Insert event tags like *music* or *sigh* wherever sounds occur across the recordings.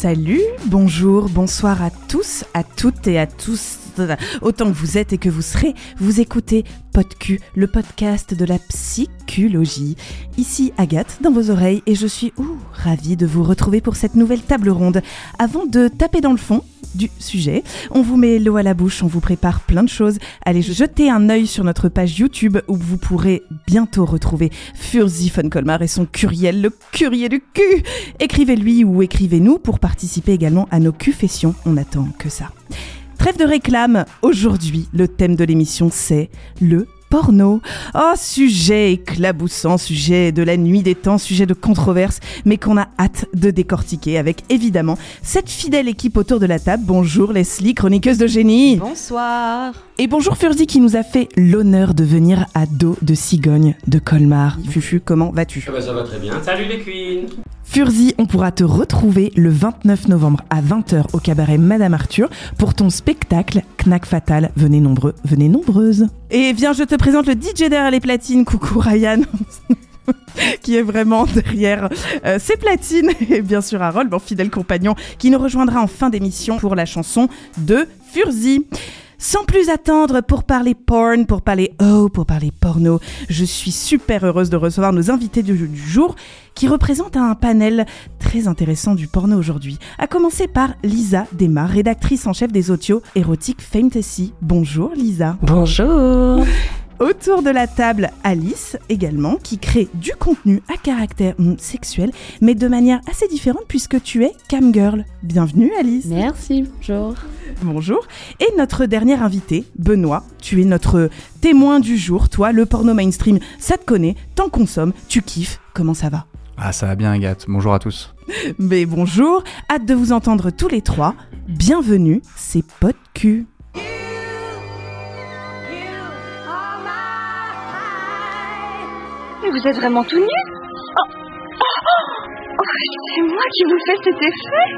Salut, bonjour, bonsoir à tous, à toutes et à tous, autant que vous êtes et que vous serez. Vous écoutez PodQ, le podcast de la psychologie. Ici Agathe dans vos oreilles et je suis ravie de vous retrouver pour cette nouvelle table ronde. Avant de taper dans le fond du sujet, on vous met l'eau à la bouche, on vous prépare plein de choses. Allez jeter un œil sur notre page YouTube où vous pourrez bientôt retrouver Furzi von Colmar et son curiel, le curier du cul. Écrivez-lui ou écrivez-nous pour participer également à nos confessions. On attend que ça. Trêve de réclame, aujourd'hui le thème de l'émission c'est le porno. Oh, sujet éclaboussant, sujet de la nuit des temps, sujet de controverse, mais qu'on a hâte de décortiquer avec évidemment cette fidèle équipe autour de la table. Bonjour Leslie, chroniqueuse de génie. Bonsoir. Et bonjour Furzi qui nous a fait l'honneur de venir à dos de cigogne de Colmar. Fufu, comment vas-tu? Ah bah ça va très bien. Salut les queens Furzi, on pourra te retrouver le 29 novembre à 20h au cabaret Madame Arthur pour ton spectacle Knack Fatal. Venez nombreux, venez nombreuses. Et viens, je te présente le DJ derrière les platines. Coucou Ryan. *laughs* qui est vraiment derrière euh, ses platines *laughs* et bien sûr Harold, mon fidèle compagnon, qui nous rejoindra en fin d'émission pour la chanson de Furzi. Sans plus attendre, pour parler porn, pour parler oh, pour parler porno, je suis super heureuse de recevoir nos invités du, du jour qui représentent un panel très intéressant du porno aujourd'hui. À commencer par Lisa Desmar, rédactrice en chef des audios érotiques Fantasy. Bonjour Lisa. Bonjour. Autour de la table, Alice également, qui crée du contenu à caractère sexuel, mais de manière assez différente puisque tu es camgirl. Bienvenue Alice. Merci, bonjour. Bonjour. Et notre dernier invité, Benoît, tu es notre témoin du jour. Toi, le porno mainstream, ça te connaît, t'en consommes, tu kiffes. Comment ça va? Ah, ça va bien, Agathe. Bonjour à tous. Mais bonjour, hâte de vous entendre tous les trois. Bienvenue, c'est PodQ. Mais vous êtes vraiment tout nu oh. Oh, C'est moi qui vous fais cet effet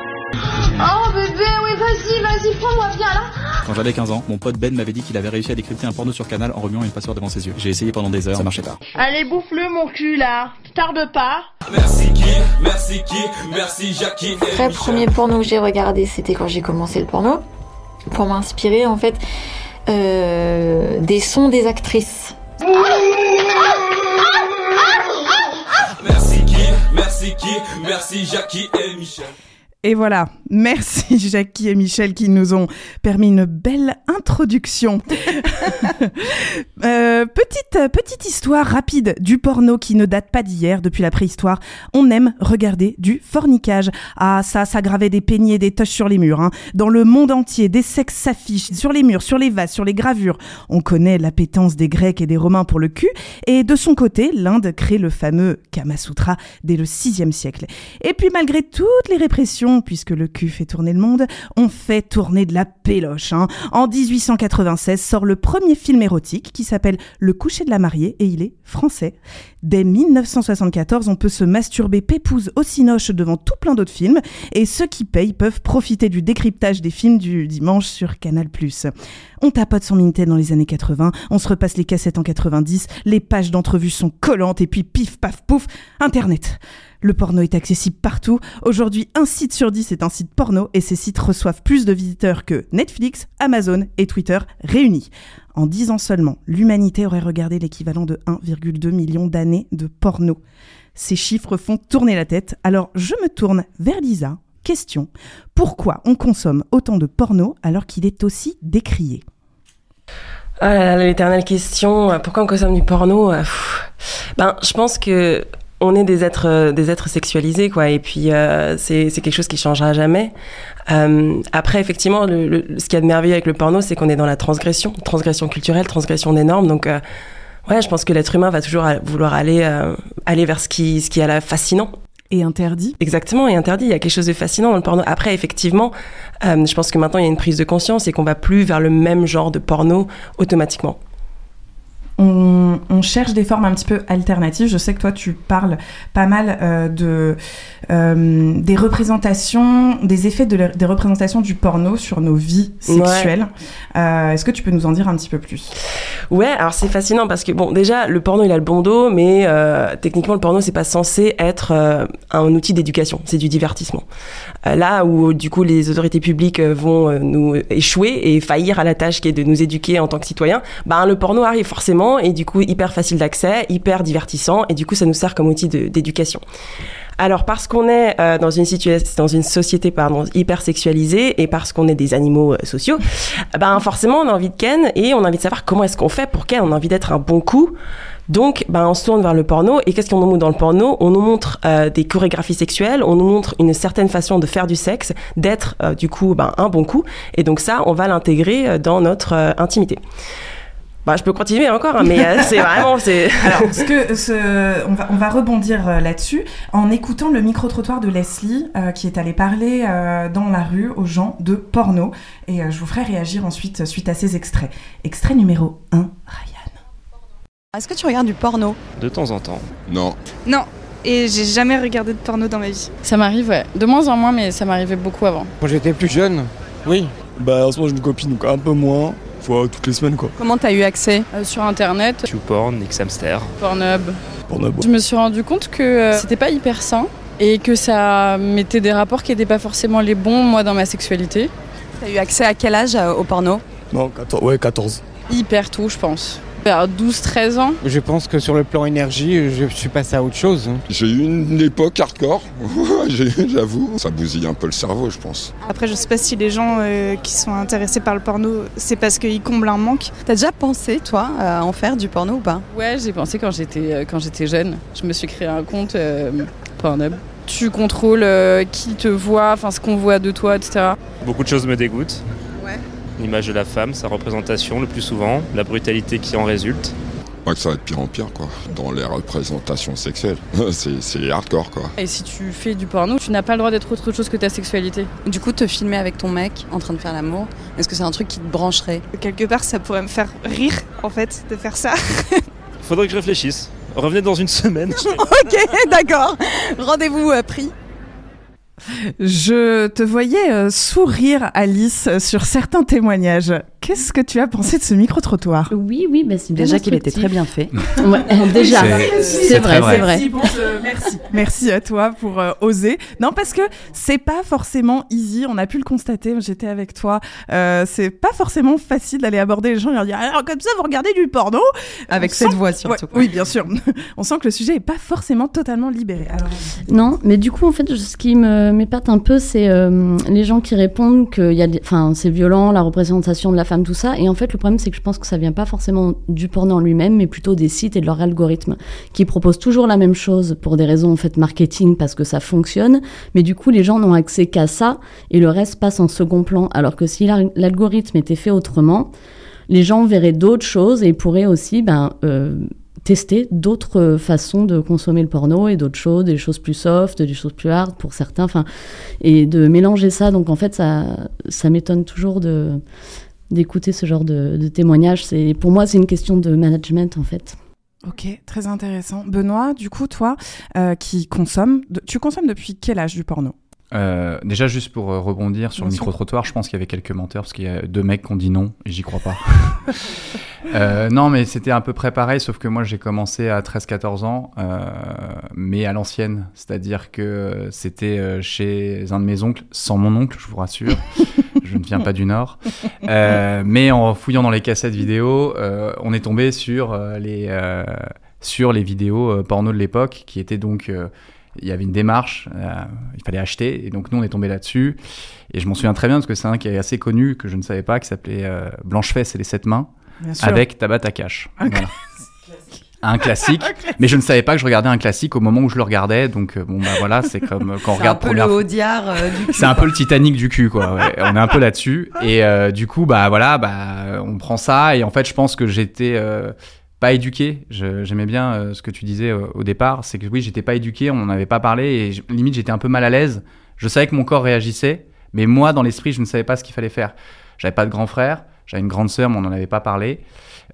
Oh bébé, oui vas-y, vas-y, prends-moi bien là Quand j'avais 15 ans, mon pote Ben m'avait dit qu'il avait réussi à décrypter un porno sur Canal en remuant une password devant ses yeux. J'ai essayé pendant des heures, ça marchait pas. Allez, bouffe-le mon cul là Tarde pas Merci qui, merci qui, merci Jackie. Le vrai premier porno que j'ai regardé, c'était quand j'ai commencé le porno. Pour m'inspirer en fait euh, des sons des actrices. Merci merci qui, Jackie et Michel. Et voilà, merci *laughs* Jackie et Michel qui nous ont permis une belle introduction. *laughs* euh, petite, petite histoire rapide du porno qui ne date pas d'hier, depuis la préhistoire. On aime regarder du fornicage. Ah ça, ça gravait des peignets, des toches sur les murs. Hein. Dans le monde entier, des sexes s'affichent sur les murs, sur les vases, sur les gravures. On connaît l'appétence des Grecs et des Romains pour le cul. Et de son côté, l'Inde crée le fameux Kama Sutra dès le 6e siècle. Et puis malgré toutes les répressions, puisque le cul fait tourner le monde, on fait tourner de la péloche. Hein. En 1896 sort le premier film érotique qui s'appelle Le coucher de la mariée et il est français. Dès 1974, on peut se masturber pépouze au cinoche devant tout plein d'autres films et ceux qui payent peuvent profiter du décryptage des films du dimanche sur Canal+. On tapote son Minitel dans les années 80, on se repasse les cassettes en 90, les pages d'entrevues sont collantes et puis pif paf pouf, Internet. Le porno est accessible partout. Aujourd'hui, un site sur 10 est un site porno et ces sites reçoivent plus de visiteurs que Netflix, Amazon et Twitter réunis. En 10 ans seulement, l'humanité aurait regardé l'équivalent de 1,2 million d'années de porno. Ces chiffres font tourner la tête, alors je me tourne vers Lisa. Question, pourquoi on consomme autant de porno alors qu'il est aussi décrié? Ah là là, l'éternelle question, pourquoi on consomme du porno Pff. Ben, je pense que on est des êtres, euh, des êtres sexualisés, quoi. Et puis, euh, c'est quelque chose qui changera jamais. Euh, après, effectivement, le, le, ce qu'il y a de merveilleux avec le porno, c'est qu'on est dans la transgression, transgression culturelle, transgression des normes. Donc, euh, ouais, je pense que l'être humain va toujours vouloir aller, euh, aller vers ce qui, ce qui est là fascinant. Et interdit Exactement, et interdit. Il y a quelque chose de fascinant dans le porno. Après, effectivement, euh, je pense que maintenant, il y a une prise de conscience et qu'on va plus vers le même genre de porno automatiquement. On, cherche des formes un petit peu alternatives. Je sais que toi, tu parles pas mal euh, de euh, des représentations, des effets de la- des représentations du porno sur nos vies sexuelles. Euh, Est-ce que tu peux nous en dire un petit peu plus? Ouais, alors c'est fascinant parce que bon, déjà le porno il a le bon dos, mais techniquement le porno c'est pas censé être un outil d'éducation, c'est du divertissement. Là où du coup les autorités publiques vont nous échouer et faillir à la tâche qui est de nous éduquer en tant que citoyens, ben le porno arrive forcément et du coup hyper facile d'accès, hyper divertissant et du coup ça nous sert comme outil d'éducation. Alors parce qu'on est euh, dans une société hyper sexualisée et parce qu'on est des animaux euh, sociaux, ben forcément on a envie de ken et on a envie de savoir comment est-ce qu'on fait pour ken. On a envie d'être un bon coup. Donc, ben, on se tourne vers le porno. Et qu'est-ce qu'on nous montre dans le porno? On nous montre euh, des chorégraphies sexuelles, on nous montre une certaine façon de faire du sexe, d'être euh, du coup ben, un bon coup. Et donc ça, on va l'intégrer euh, dans notre euh, intimité. Bah, je peux continuer encore, hein, mais euh, c'est *laughs* vraiment... c'est Alors, ce que, ce, on, va, on va rebondir euh, là-dessus en écoutant le micro-trottoir de Leslie euh, qui est allé parler euh, dans la rue aux gens de porno. Et euh, je vous ferai réagir ensuite suite à ces extraits. Extrait numéro 1, Ryan. Est-ce que tu regardes du porno? De temps en temps. Non. Non. Et j'ai jamais regardé de porno dans ma vie. Ça m'arrive, ouais. De moins en moins, mais ça m'arrivait beaucoup avant. Quand j'étais plus jeune, oui. Bah en ce moment j'ai une copine donc un peu moins, fois toutes les semaines quoi. Comment t'as eu accès Euh, Sur internet, YouPorn, Xhamster. Pornhub. Pornhub. Je me suis rendu compte que euh, c'était pas hyper sain et que ça mettait des rapports qui n'étaient pas forcément les bons, moi, dans ma sexualité. T'as eu accès à quel âge euh, au porno? Non, 14, ouais 14. Hyper tôt, je pense. Vers 12-13 ans. Je pense que sur le plan énergie, je suis passé à autre chose. J'ai eu une époque hardcore, *laughs* j'avoue. Ça bousille un peu le cerveau, je pense. Après, je sais pas si les gens euh, qui sont intéressés par le porno, c'est parce qu'ils comblent un manque. T'as déjà pensé, toi, à en faire du porno ou pas? Ouais, j'ai pensé quand j'étais euh, quand j'étais jeune. Je me suis créé un compte euh, Pornhub. Tu contrôles euh, qui te voit, enfin ce qu'on voit de toi, etc. Beaucoup de choses me dégoûtent. L'image de la femme, sa représentation le plus souvent, la brutalité qui en résulte. Ouais, que ça va être pire en pire, quoi. Dans les représentations sexuelles. *laughs* C'est c'est hardcore, quoi. Et si tu fais du porno, tu n'as pas le droit d'être autre chose que ta sexualité. Du coup, te filmer avec ton mec en train de faire l'amour, est-ce que c'est un truc qui te brancherait? Quelque part, ça pourrait me faire rire, en fait, de faire ça. Faudrait que je réfléchisse. Revenez dans une semaine. *laughs* Ok, d'accord. Rendez-vous euh, pris. Je te voyais euh, sourire, Alice, sur certains témoignages. Qu'est-ce que tu as pensé de ce micro-trottoir? Oui, oui, bah c'est Déjà qu'il était très bien fait. *laughs* Ouais, déjà, C'est- vrai, c'est vrai. Merci, bon, je- merci. Merci à toi pour euh, oser. Non, parce que c'est pas forcément easy. On a pu le constater. J'étais avec toi. Euh, c'est pas forcément facile d'aller aborder les gens et leur dire alors comme ça vous regardez du porno Avec On cette sent- voix surtout. Ouais, oui, bien sûr. *laughs* On sent que le sujet est pas forcément totalement libéré. Alors, Non, mais du coup, en fait, ce qui me m'épate un peu, c'est euh, les gens qui répondent que y a des- enfin, c'est violent, la représentation de la tout ça. Et en fait, le problème, c'est que je pense que ça vient pas forcément du porno en lui-même, mais plutôt des sites et de leur algorithme, qui proposent toujours la même chose pour des raisons, en fait, marketing, parce que ça fonctionne. Mais du coup, les gens n'ont accès qu'à ça, et le reste passe en second plan. Alors que si l'al- l'algorithme était fait autrement, les gens verraient d'autres choses et pourraient aussi, ben, euh, tester d'autres euh, façons de consommer le porno et d'autres choses, des choses plus soft, des choses plus hard pour certains, et de mélanger ça. Donc en fait, ça, ça m'étonne toujours de d'écouter ce genre de, de témoignages. C'est pour moi, c'est une question de management en fait. ok, très intéressant. Benoît, du coup, toi, euh, qui consomme, tu consommes depuis quel âge du porno? Euh, déjà, juste pour euh, rebondir sur Bien le micro-trottoir, je pense qu'il y avait quelques menteurs parce qu'il y a deux mecs qui ont dit non et j'y crois pas. *laughs* Euh, non, mais c'était à peu près pareil, sauf que moi j'ai commencé à 13-14 ans, euh, mais à l'ancienne. C'est-à-dire que c'était chez un de mes oncles, sans mon oncle, je vous rassure. *laughs* je ne viens pas du Nord. Mais en fouillant dans les cassettes vidéo, on est tombé sur, les, sur les vidéos porno de l'époque qui étaient donc. Il y avait une démarche, euh, il fallait acheter, et donc nous on est tombé là-dessus. Et je m'en souviens très bien parce que c'est un qui est assez connu, que je ne savais pas, qui s'appelait euh, Blanche-Fesse et les sept mains, avec Tabata Cash. Un Voilà. *laughs* Un classique, mais je ne savais pas que je regardais un classique au moment où je le regardais, donc euh, bon bah voilà, c'est comme quand on un regarde peu le première fois. Audiard euh, du cul, C'est un peu le Titanic du cul, quoi. ouais. On est un peu là-dessus. Et du coup, bah voilà, bah on prend ça. Et en fait, je pense que j'étais euh, pas éduqué. J'aimais bien euh, ce que tu disais euh, au départ. C'est que oui, j'étais pas éduqué. On n'en avait pas parlé. Et limite, j'étais un peu mal à l'aise. Je savais que mon corps réagissait, mais moi, dans l'esprit, je ne savais pas ce qu'il fallait faire. J'avais pas de grand frère. J'avais une grande sœur, mais on n'en avait pas parlé.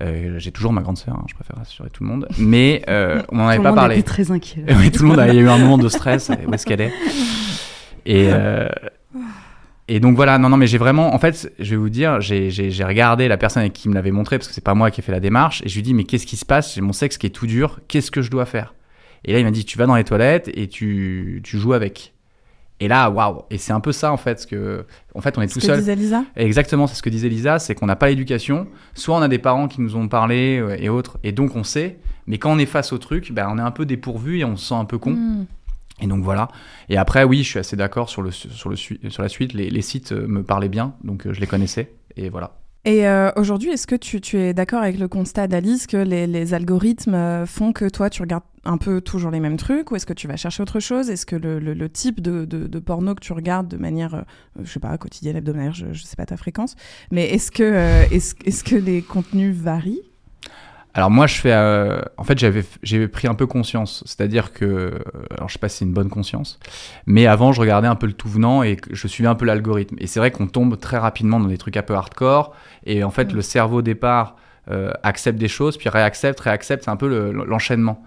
Euh, j'ai toujours ma grande sœur, hein, je préfère rassurer tout le monde. Mais on n'en avait Tout le pas monde parlé. était très inquiet. *laughs* oui, tout le monde a eu un moment de stress. Où est-ce qu'elle est? Et et donc voilà, non, non, mais j'ai vraiment, en fait, je vais vous dire, j'ai- regardé la personne qui me l'avait montré, parce que c'est pas moi qui ai fait la démarche, et je lui dis, mais qu'est-ce qui se passe? J'ai mon sexe qui est tout dur, qu'est-ce que je dois faire? Et là, il m'a dit, tu vas dans les toilettes et tu, tu joues avec. Et là, waouh Et c'est un peu ça, en fait, ce que, en fait, on est Ce tout que seul. disait Lisa? Exactement, c'est ce que disait Lisa, c'est qu'on n'a pas l'éducation. Soit on a des parents qui nous ont parlé euh, et autres, et donc on sait. Mais quand on est face au truc, ben, on est un peu dépourvu et on se sent un peu con. Mm. Et donc voilà. Et après, oui, je suis assez d'accord sur, le, sur, le, sur la suite. Les, sites euh, me parlaient bien, donc euh, je les connaissais. Et voilà. Et euh, aujourd'hui, est-ce que tu, tu es d'accord avec le constat d'Alice que les, les algorithmes font que toi, tu regardes un peu toujours les mêmes trucs Ou est-ce que tu vas chercher autre chose? Est-ce que le, le- type de, de- porno que tu regardes de manière, euh, je sais pas, quotidienne, hebdomadaire, je, je sais pas ta fréquence, mais est-ce que, est-ce, est-ce que les contenus varient? Alors moi, je fais. euh, en fait, j'avais, j'ai pris un peu conscience. C'est-à-dire que. euh, Alors, je sais pas si c'est une bonne conscience. Mais avant, je regardais un peu le tout venant et je suivais un peu l'algorithme. Et c'est vrai qu'on tombe très rapidement dans des trucs un peu hardcore. Et en fait, le cerveau, au départ, euh, accepte des choses, puis réaccepte, réaccepte. C'est un peu le- l'enchaînement.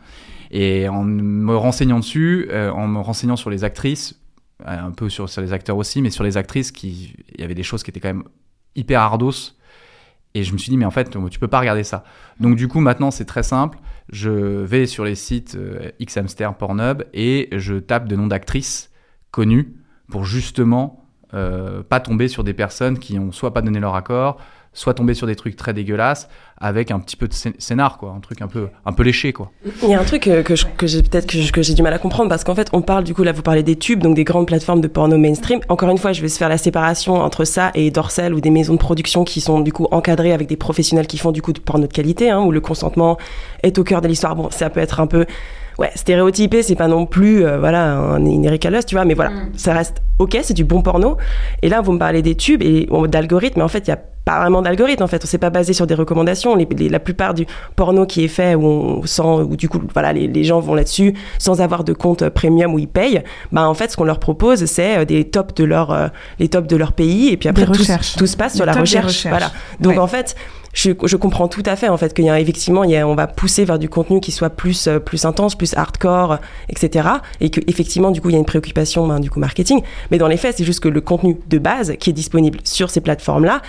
Et en me renseignant dessus, euh, en me renseignant sur les actrices, euh, un peu sur, sur les acteurs aussi, mais sur les actrices, qui, il y avait des choses qui étaient quand même hyper ardos. Et je me suis dit, mais en fait, tu peux pas regarder ça. Donc, du coup, maintenant, c'est très simple. Je vais sur les sites euh, Xhamster, Pornhub et je tape de noms d'actrices connues pour justement euh, pas tomber sur des personnes qui ont soit pas donné leur accord, soit tomber sur des trucs très dégueulasses avec un petit peu de scé- scénar, quoi. Un truc un peu, un peu léché, quoi. Il y a un truc euh, que, je- que j'ai peut-être que, je- que j'ai du mal à comprendre parce qu'en fait on parle du coup là vous parlez des tubes donc des grandes plateformes de porno mainstream. Encore une fois je vais se faire la séparation entre ça et Dorsel ou des maisons de production qui sont du coup encadrées avec des professionnels qui font du coup de porno de qualité hein, où le consentement est au cœur de l'histoire. Bon ça peut être un peu ouais stéréotypé c'est pas non plus euh, voilà un, une Erika Lust tu vois mais voilà ça reste ok c'est du bon porno et là vous me parlez des tubes et bon, d'algorithmes mais en fait il y a pas vraiment d'algorithme en fait. On s'est pas basé sur des recommandations. Les, les- la plupart du porno qui est fait où on sent où du coup voilà les, les gens vont là-dessus sans avoir de compte euh, premium où ils payent bah en fait ce qu'on leur propose c'est euh, des tops de leur euh, les tops de leur pays et puis après tout, se passe sur la recherche, voilà. Donc Ouais. en fait je, je comprends tout à fait en fait qu'il y a effectivement il y a, on va pousser vers du contenu qui soit plus plus intense plus hardcore etc et que effectivement du coup il y a une préoccupation ben, du coup marketing. Mais dans les faits c'est juste que le contenu de base qui est disponible sur ces plateformes là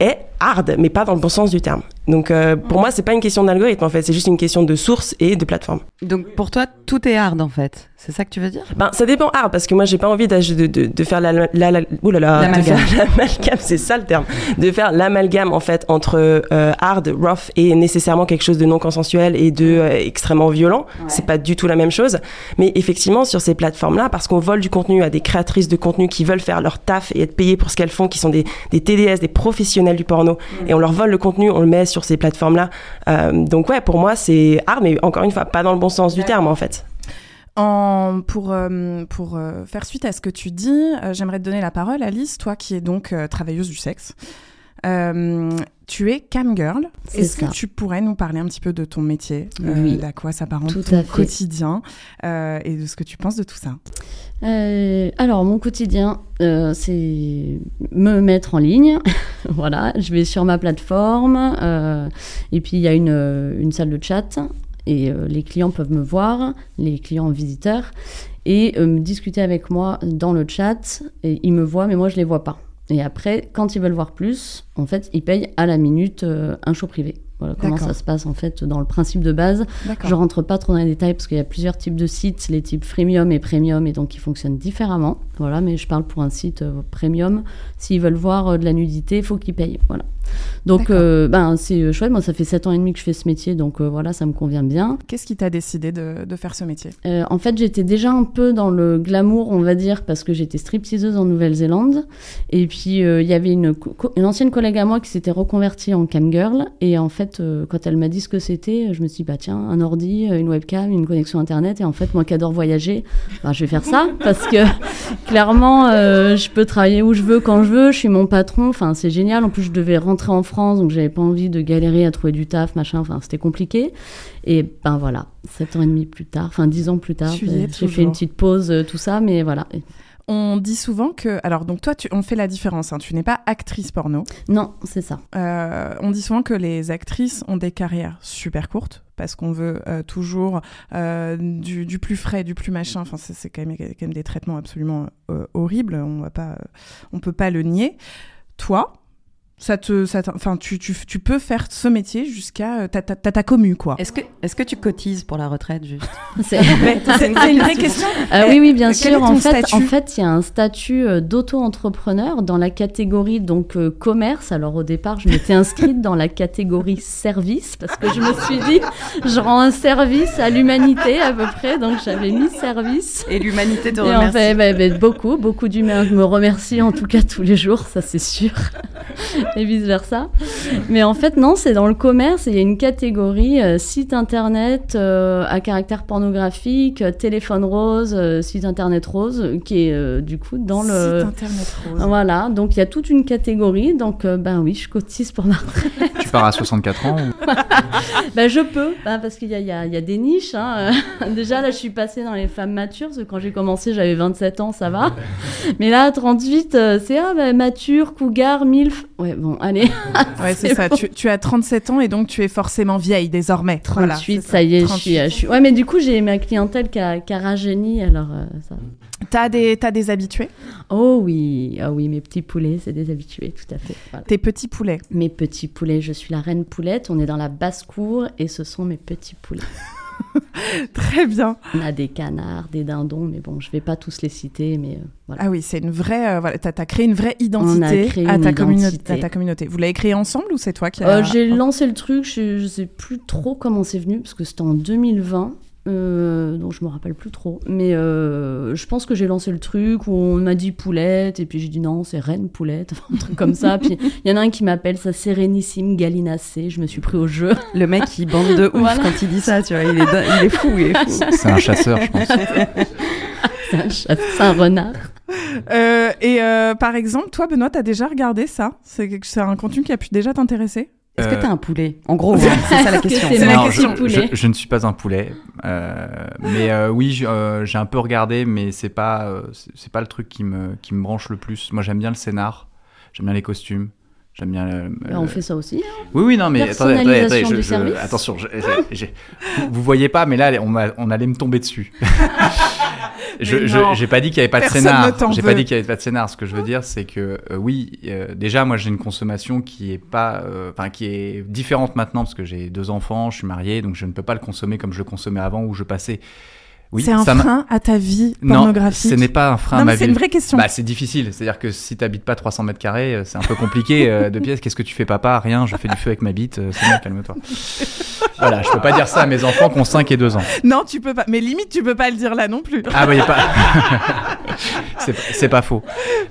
est hard mais pas dans le bon sens du terme donc euh, pour moi c'est pas une question d'algorithme en fait c'est juste une question de source et de plateforme Donc pour toi, tout est hard en fait. C'est ça que tu veux dire? Ben, ça dépend hard parce que moi j'ai pas envie de, de, de faire la, la, la, ouh là là, de L'amalgame. faire *laughs* l'amalgame, c'est ça le terme, de faire l'amalgame en fait entre euh, hard, rough et nécessairement quelque chose de non consensuel et de euh, extrêmement violent. C'est pas du tout la même chose. Mais effectivement sur ces plateformes là, parce qu'on vole du contenu à des créatrices de contenu qui veulent faire leur taf et être payées pour ce qu'elles font, qui sont des, des TDS, des professionnels du porno, et on leur vole le contenu, on le met sur ces plateformes là. donc ouais, pour moi c'est hard, mais encore une fois pas dans le bon sens du terme en fait. En, pour euh, pour euh, faire suite à ce que tu dis, euh, j'aimerais te donner la parole, Alice, toi qui es donc euh, travailleuse du sexe. Euh, tu es cam girl. Est-ce que tu pourrais nous parler un petit peu de ton métier, euh, Oui. d'à quoi s'apparente ton à quotidien euh, et de ce que tu penses de tout ça? Euh, alors, mon quotidien, euh, c'est me mettre en ligne. *laughs* voilà, je vais sur ma plateforme euh, et puis il y a une, euh, une salle de chat et euh, les clients peuvent me voir, les clients visiteurs, et euh, discuter avec moi dans le chat. Et ils me voient, mais moi je les vois pas. Et après, quand ils veulent voir plus, en fait, ils payent à la minute euh, un show privé. Voilà comment ça se passe en fait dans le principe de base. Je rentre pas trop dans les détails parce qu'il y a plusieurs types de sites, les types freemium et premium, et donc ils fonctionnent différemment. Voilà, mais je parle pour un site euh, premium. S'ils veulent voir euh, de la nudité, il faut qu'ils payent. Voilà. Donc, euh, ben, c'est chouette. Moi, ça fait 7 ans et demi que je fais ce métier, donc voilà, ça me convient bien. Qu'est-ce qui t'a décidé de, de faire ce métier? En fait, j'étais déjà un peu dans le glamour, on va dire, parce que j'étais stripteaseuse en Nouvelle-Zélande. Et puis, il y avait une, une ancienne collègue à moi qui s'était reconvertie en camgirl. Et en fait, euh, quand elle m'a dit ce que c'était, je me suis dit, bah tiens, un ordi, une webcam, une connexion Internet. Et en fait, moi qui adore voyager, bah, je vais faire ça. *laughs* parce que clairement, euh, je peux travailler où je veux, quand je veux. Je suis mon patron. Enfin, c'est génial. En plus, je devais rentrer en France, donc j'avais pas envie de galérer à trouver du taf, machin. Enfin, c'était compliqué. Et ben voilà, sept ans et demi plus tard, enfin dix ans plus tard, euh, j'ai fait une petite pause, tout ça, mais voilà. On dit souvent que. Alors, donc toi, tu, on fait la différence. hein, tu n'es pas actrice porno. Non, c'est ça. Euh, on dit souvent que les actrices ont des carrières super courtes parce qu'on veut euh, toujours euh, du, du plus frais, du plus machin. Enfin, c'est quand même, quand même des traitements absolument horribles. On va pas, on peut pas le nier. Toi, ça te, ça enfin, tu, tu, tu peux faire ce métier jusqu'à, euh, t'as t'as- t'as ta commu quoi. Est-ce que, est-ce que tu cotises pour la retraite juste? *laughs* C'est une vraie question. Ah oui, oui, bien est sûr. En fait, en fait, il y a un statut euh, d'auto-entrepreneur dans la catégorie donc euh, commerce. Alors au départ, je m'étais inscrite dans la catégorie service parce que je me suis dit, je rends un service à l'humanité à peu près. Donc j'avais mis service. Et l'humanité te Et en remercie. fait, bah, bah, beaucoup, beaucoup d'humains me remercient en tout cas tous les jours, ça c'est sûr, et vice versa. Mais en fait, non, c'est dans le commerce. et Il y a une catégorie euh, site internet euh, à caractère pornographique, euh, téléphone rose, euh, site internet rose, qui est euh, du coup dans le. Site internet rose. Voilà, donc il y a toute une catégorie. Donc, euh, ben oui, je cotise pour ma retraite. Tu pars à 64 ans ou- *laughs* ben, je peux, ben, parce qu'il y a, y y des niches. hein. *laughs* Déjà, là, je suis passée dans les femmes matures, parce que quand j'ai commencé, j'avais 27 ans, ça va. Mais là, 38, euh, c'est ah, ben, mature, cougar, milf. Ouais, bon, allez. *laughs* Ouais, c'est ça. bon. Tu, tu as 37 ans et donc tu es forcément vieille désormais. Voilà, 38, c'est ça. y est, je 38. suis, je suis. Ouais, mais du coup, j'ai ma clientèle qui a, qui a rajeuni, alors euh, ça. T'as des, t'as des habitués? Oh oui, ah oui, mes petits poulets, c'est des habitués, tout à fait. voilà. Tes petits poulets? Mes petits poulets, je suis la reine poulette, on est dans la basse-cour et ce sont mes petits poulets. *laughs* Très bien. On a des canards, des dindons, mais bon, je vais pas tous les citer, mais euh, voilà. Ah oui, c'est une vraie. euh, voilà, t'as, créé une vraie identité, créé à, une ta communauté, identité. à ta communauté. Vous l'avez créé ensemble ou c'est toi qui Euh, as... j'ai lancé le truc, je, je sais plus trop comment c'est venu, parce que c'était en 2020. Euh, donc je me rappelle plus trop, mais euh, je pense que j'ai lancé le truc où on m'a dit poulette et puis j'ai dit non c'est reine poulette, *laughs* enfin, un truc comme ça. Puis il y en a un qui m'appelle sa sérénissime galinacée, je me suis pris au jeu. *laughs* Le mec il bande de ouf Voilà. quand il dit ça, tu vois, il est, il est fou, il est fou. *laughs* C'est un chasseur, je pense. c'est un, un renard. Euh, et euh, par exemple, toi, Benoît, t'as déjà regardé ça? C'est un contenu qui a pu déjà t'intéresser? Est-ce que Euh, t'as un poulet? En gros, hein, c'est ça la *laughs* que question. c'est ma Non, question je, poulet. je- je ne suis pas un poulet, euh, mais euh, oui, euh, j'ai un peu regardé, mais c'est pas, euh, c'est pas le truc qui me, qui me branche le plus. Moi, j'aime bien le scénar, j'aime bien les costumes, j'aime bien. le- Bah, le- on fait ça aussi. hein. Oui, oui, non, mais attendez, attendez, je- je- attention, je- vous, vous voyez pas, mais là, on allait me tomber dessus. *laughs* je, j'ai pas dit qu'il y avait pas de scénar. J'ai pas dit qu'il y avait pas de scénar. Ce que je veux dire, c'est que euh, oui, euh, déjà, moi, j'ai une consommation qui est pas, euh, enfin, qui est différente maintenant parce que j'ai deux enfants, je suis marié, donc je ne peux pas le consommer comme je le consommais avant où je passais. Oui, c'est un ça frein à ta vie non, pornographique ce n'est pas un frein Non, à ma c'est vie. une vraie question. Bah, c'est difficile. C'est-à-dire que si t'habites pas 300 mètres carrés, euh, c'est un peu compliqué euh, de pièces. Qu'est-ce que tu fais, papa? Rien. Je fais du feu avec ma bite. euh, C'est bon, calme-toi. voilà, je peux pas dire ça à mes enfants qui ont 5 et 2 ans. Non, tu peux pas. Mais limite, tu peux pas le dire là non plus. Ah bah y a pas. *laughs* c'est c'est pas faux.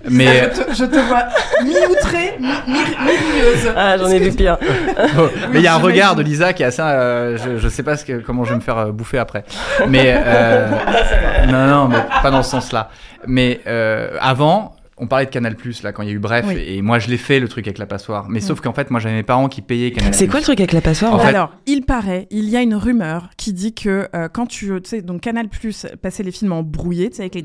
Mais je, te, je te vois mi-outrée, mi- mi- mi-rieuse. Ah, j'en ai vu pire. *laughs* Mais il y a un regard de Lisa qui est assez. euh, je, je sais pas ce que, comment je vais me faire euh, bouffer après. Mais euh, *laughs* non, non, mais pas dans ce sens-là. Mais euh, avant. On parlait de Canal Plus là quand il y a eu Bref Oui. et moi je l'ai fait le truc avec la passoire mais sauf qu'en fait moi j'avais mes parents qui payaient Canal C'est quoi le truc avec la passoire En fait- Alors, il paraît, il y a une rumeur qui dit que euh, quand tu, sais, donc Canal Plus passait les films en brouillé, tu sais, avec les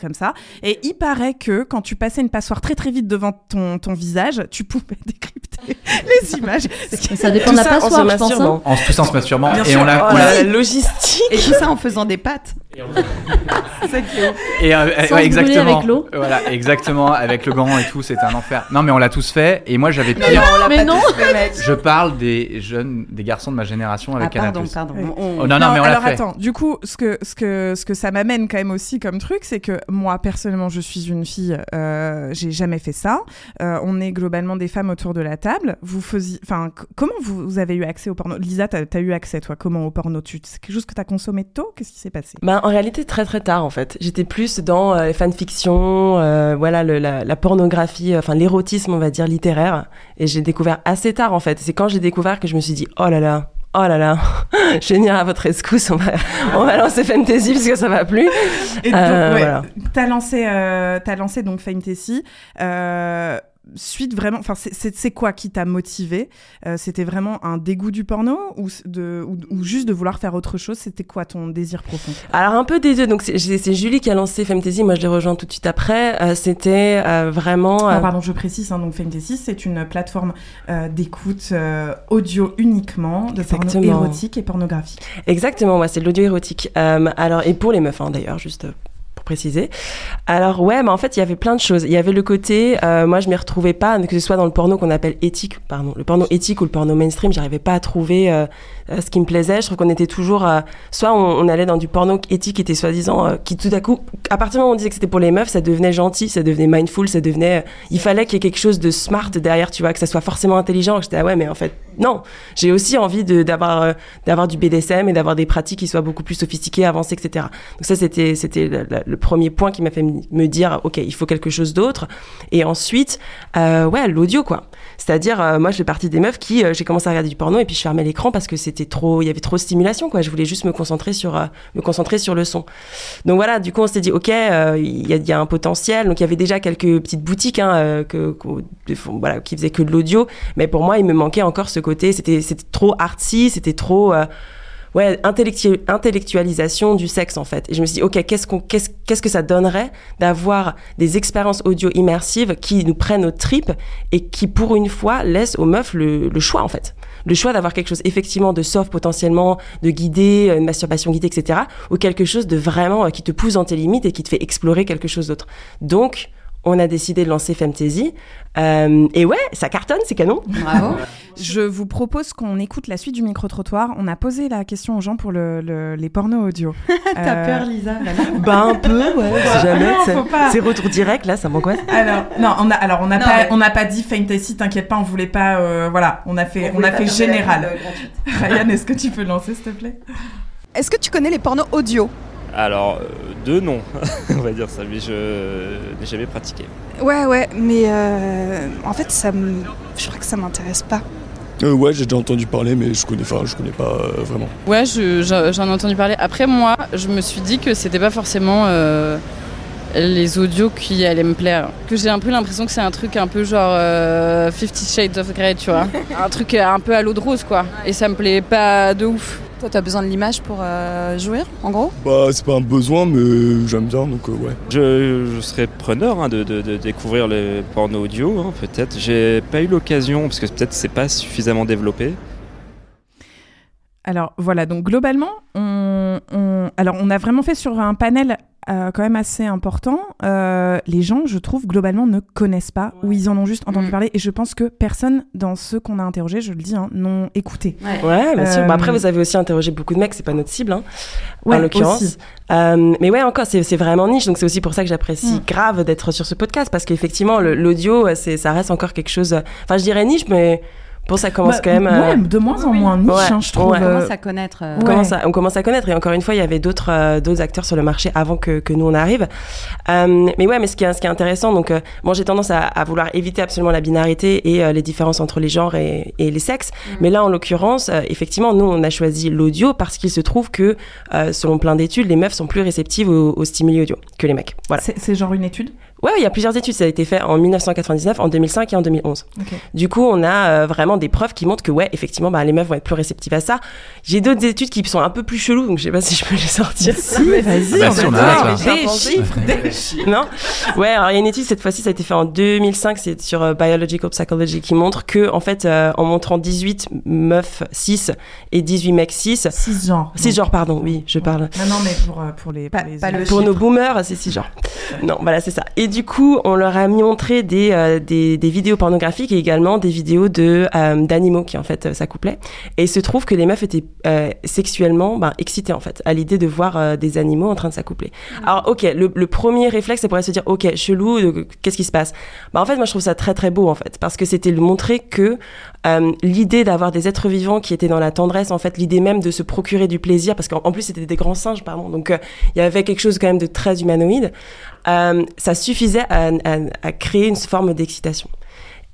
comme ça, et il paraît que quand tu passais une passoire très très vite devant ton, ton visage, tu pouvais *laughs* décrypter les images. Ça *laughs* dépend Tout de la ça en se passoire, je pense. masturbant. hein. en se poussant en se masturbant Bien et sûr. on l'a Oh l'a- logistique. Et tout ça en faisant des pâtes. *laughs* C'est ça qui est ouf. Et euh, Sans ouais, se brûler exactement. avec l'eau. Voilà, exactement, avec le gant et tout, c'était un enfer. Non, mais on l'a tous fait. Et moi, j'avais Non, pire. non, on l'a Mais pas non. tous fait, mec. Je parle des jeunes, des garçons de ma génération avec Ah, pardon, pardon. Oui. On- Oh, non, non, mais on l'a alors fait. attends, du coup, ce que, ce, que, ce que ça m'amène quand même aussi comme truc, c'est que moi, personnellement, je suis une fille, euh, j'ai jamais fait ça. Euh, on est globalement des femmes autour de la table. Vous faisiez, enfin, comment vous, vous avez eu accès au porno? Lisa, t'as as eu accès, toi, comment au porno? Tu, C'est quelque chose que t'as consommé tôt? Qu'est-ce qui s'est passé? Bah, en réalité, très très tard en fait. J'étais plus dans euh, les fanfictions, euh, voilà, le- la, la pornographie, euh, enfin l'érotisme, on va dire, littéraire. Et j'ai découvert assez tard en fait. C'est quand j'ai découvert que je me suis dit, oh là là, oh là là, *laughs* je vais venir à votre rescousse, on va, *laughs* on va lancer Fantasy parce que ça va plus. Et Euh, ouais, voilà. t'as lancé, euh, t'as lancé donc Fantasy. Euh, suite vraiment, enfin, c'est- quoi qui t'a motivé Euh, C'était vraiment un dégoût du porno ou, de, ou, ou juste de vouloir faire autre chose? C'était quoi ton désir profond? Alors un peu des deux. Donc c'est Julie qui a lancé Femtasy. Moi je l'ai rejoint tout de suite après. Euh, C'était euh, vraiment. Ah, euh, pardon, je précise, hein, donc Femtasy, c'est une plateforme euh, d'écoute euh, audio uniquement de porno Exactement. érotique et pornographique. Exactement, ouais, c'est de l'audio érotique. Euh, alors, et pour les meufs, hein, d'ailleurs, juste préciser. Alors, ouais, mais en fait, il y avait plein de choses. Il y avait le côté, euh, moi, je m'y retrouvais pas, que ce soit dans le porno qu'on appelle éthique, pardon, le porno éthique ou le porno mainstream, j'arrivais pas à trouver euh, euh, ce qui me plaisait. Je trouve qu'on était toujours, soit on, allait dans du porno éthique qui était soi-disant, qui tout à coup, à partir du moment où on disait que c'était pour les meufs, ça devenait gentil, ça devenait mindful, ça devenait, il fallait qu'il y ait quelque chose de smart derrière, tu vois, que ça soit forcément intelligent. J'étais, ah ouais, mais en fait, non. J'ai aussi envie d'avoir, d'avoir du BDSM et d'avoir des pratiques qui soient beaucoup plus sophistiquées, avancées, etc. Donc ça, c'était, c'était le premier point qui m'a fait me dire, ok, il faut quelque chose d'autre. Et ensuite, euh, ouais, l'audio, quoi. C'est-à-dire, euh, moi, je fais partie des meufs qui, euh, j'ai commencé à regarder du porno et puis je fermais l'écran parce que c'était trop, il y avait trop de stimulation, quoi. Je voulais juste me concentrer sur, euh, me concentrer sur le son. Donc voilà, du coup, on s'est dit, ok, il y, a, un potentiel. Donc il y avait déjà quelques petites boutiques hein, que, de- voilà, qui faisaient que de l'audio, mais pour moi, il me manquait encore ce côté. C'était, c'était trop artsy, c'était trop. Euh, ouais, intellectu- intellectualisation du sexe en fait. Et je me suis dit, ok, qu'est-ce qu'on, qu'est-ce, que ça donnerait d'avoir des expériences audio immersives qui nous prennent aux tripes et qui, pour une fois, laissent aux meufs le, le choix en fait. Le choix d'avoir quelque chose effectivement de soft potentiellement, de guidé, une masturbation guidée, etc. Ou quelque chose de vraiment euh, qui te pousse dans tes limites et qui te fait explorer quelque chose d'autre. Donc, on a décidé de lancer Femtasy. Euh, et ouais, ça cartonne, c'est canon. Bravo. *laughs* Je vous propose qu'on écoute la suite du micro-trottoir. On a posé la question aux gens pour le, le- les pornos audio. *laughs* T'as Euh, peur, Lisa *laughs* Bah un peu, ouais. Si jamais, c'est- retour direct là, ça m'angoisse. Alors non, on a alors on n'a pas mais- on n'a pas dit fantasy, t'inquiète pas, on voulait pas euh, voilà, on a fait on, a fait général. Ryan, est-ce que tu peux lancer s'il te plaît? Est-ce que tu connais les pornos audio? Alors, euh, deux non, *laughs* on va dire ça, mais je n'ai jamais pratiqué. Ouais, ouais, mais euh, en fait, ça me... je crois que ça m'intéresse pas. Euh, ouais, j'ai déjà entendu parler, mais je connais pas, je connais pas euh, vraiment. Ouais, je- j'en j'en ai entendu parler. Après, moi, je me suis dit que c'était pas forcément euh, les audios qui allaient me plaire. Que j'ai un peu l'impression que c'est un truc un peu genre euh, Fifty Shades of Grey, tu vois. *laughs* un truc un peu à l'eau de rose, quoi. Et ça me plaît pas de ouf. Toi, t'as besoin de l'image pour euh, jouir, en gros? Bah, c'est pas un besoin, mais j'aime bien, donc euh, ouais. Je, je serais preneur hein, de, de- de découvrir le porno audio, hein, peut-être. J'ai pas eu l'occasion, parce que peut-être c'est pas suffisamment développé. Alors voilà, donc globalement, on, on- alors on a vraiment fait sur un panel euh, quand même assez important. Euh, les gens, je trouve, globalement ne connaissent pas ou ils en ont juste entendu Mm. parler. Et je pense que personne dans ceux qu'on a interrogés, je le dis, hein, n'ont écouté. Ouais, bien sûr. Euh, Bah, après, vous avez aussi interrogé beaucoup de mecs, c'est pas notre cible, hein, Ouais, en l'occurrence. Euh, mais ouais, encore, c'est vraiment niche, donc c'est aussi pour ça que j'apprécie Mm. grave d'être sur ce podcast, parce qu'effectivement, l'audio, ça reste encore quelque chose. Enfin, je dirais niche, mais pour ça commence Bah, quand même. euh, ouais, de moins en moins niche, Ouais, hein, je trouve. On euh, commence à connaître. euh, on, commence à, on commence à connaître. Et encore une fois il y avait d'autres euh, d'autres acteurs sur le marché avant que, que nous on arrive. Euh, mais ouais mais ce qui est, ce qui est intéressant donc euh, moi j'ai tendance à, à vouloir éviter absolument la binarité et euh, les différences entre les genres et, et les sexes. Mais là en l'occurrence euh, effectivement nous on a choisi l'audio parce qu'il se trouve que euh, selon plein d'études les meufs sont plus réceptives aux, aux stimuli audio que les mecs. Voilà. C'est genre une étude? Ouais, il y a plusieurs études. Ça a été fait en 1999, en 2005 et en 2011. Ok. Du coup, on a euh, vraiment des preuves qui montrent que, ouais, effectivement, bah, les meufs vont être plus réceptives à ça. J'ai d'autres études qui sont un peu plus cheloues, donc je sais pas si je peux les sortir. *laughs* Si, vas-y, Ah bah on si, on a. Des chiffres, *laughs* des chiffres. Non Ouais, alors il y a une étude, cette fois-ci, ça a été fait en 2005, c'est sur euh, Biological Psychology, qui montre que, en fait, euh, en montrant 18 meufs 6 et 18 mecs 6, 6 genres. 6 genres, pardon, oui, je parle. Non, non, mais pour, euh, pour les. Pour, les pas le Pour nos boomers, c'est six genres. Non, voilà, c'est ça. Et du coup, on leur a mis montré des, euh, des, des vidéos pornographiques et également des vidéos de euh, d'animaux qui en fait euh, s'accouplaient. Et il se trouve que les meufs étaient euh, sexuellement ben, excitées en fait à l'idée de voir euh, des animaux en train de s'accoupler. Alors ok, le, le premier réflexe, ça pourrait se dire ok, chelou, qu'est-ce qui se passe? Bah en fait, moi je trouve ça très très beau en fait parce que c'était le montrer que euh, l'idée d'avoir des êtres vivants qui étaient dans la tendresse, en fait, l'idée même de se procurer du plaisir, parce qu'en en plus c'était des grands singes, pardon, donc il y avait quelque chose quand même de très humanoïde, euh, ça suffisait à, créer une forme d'excitation.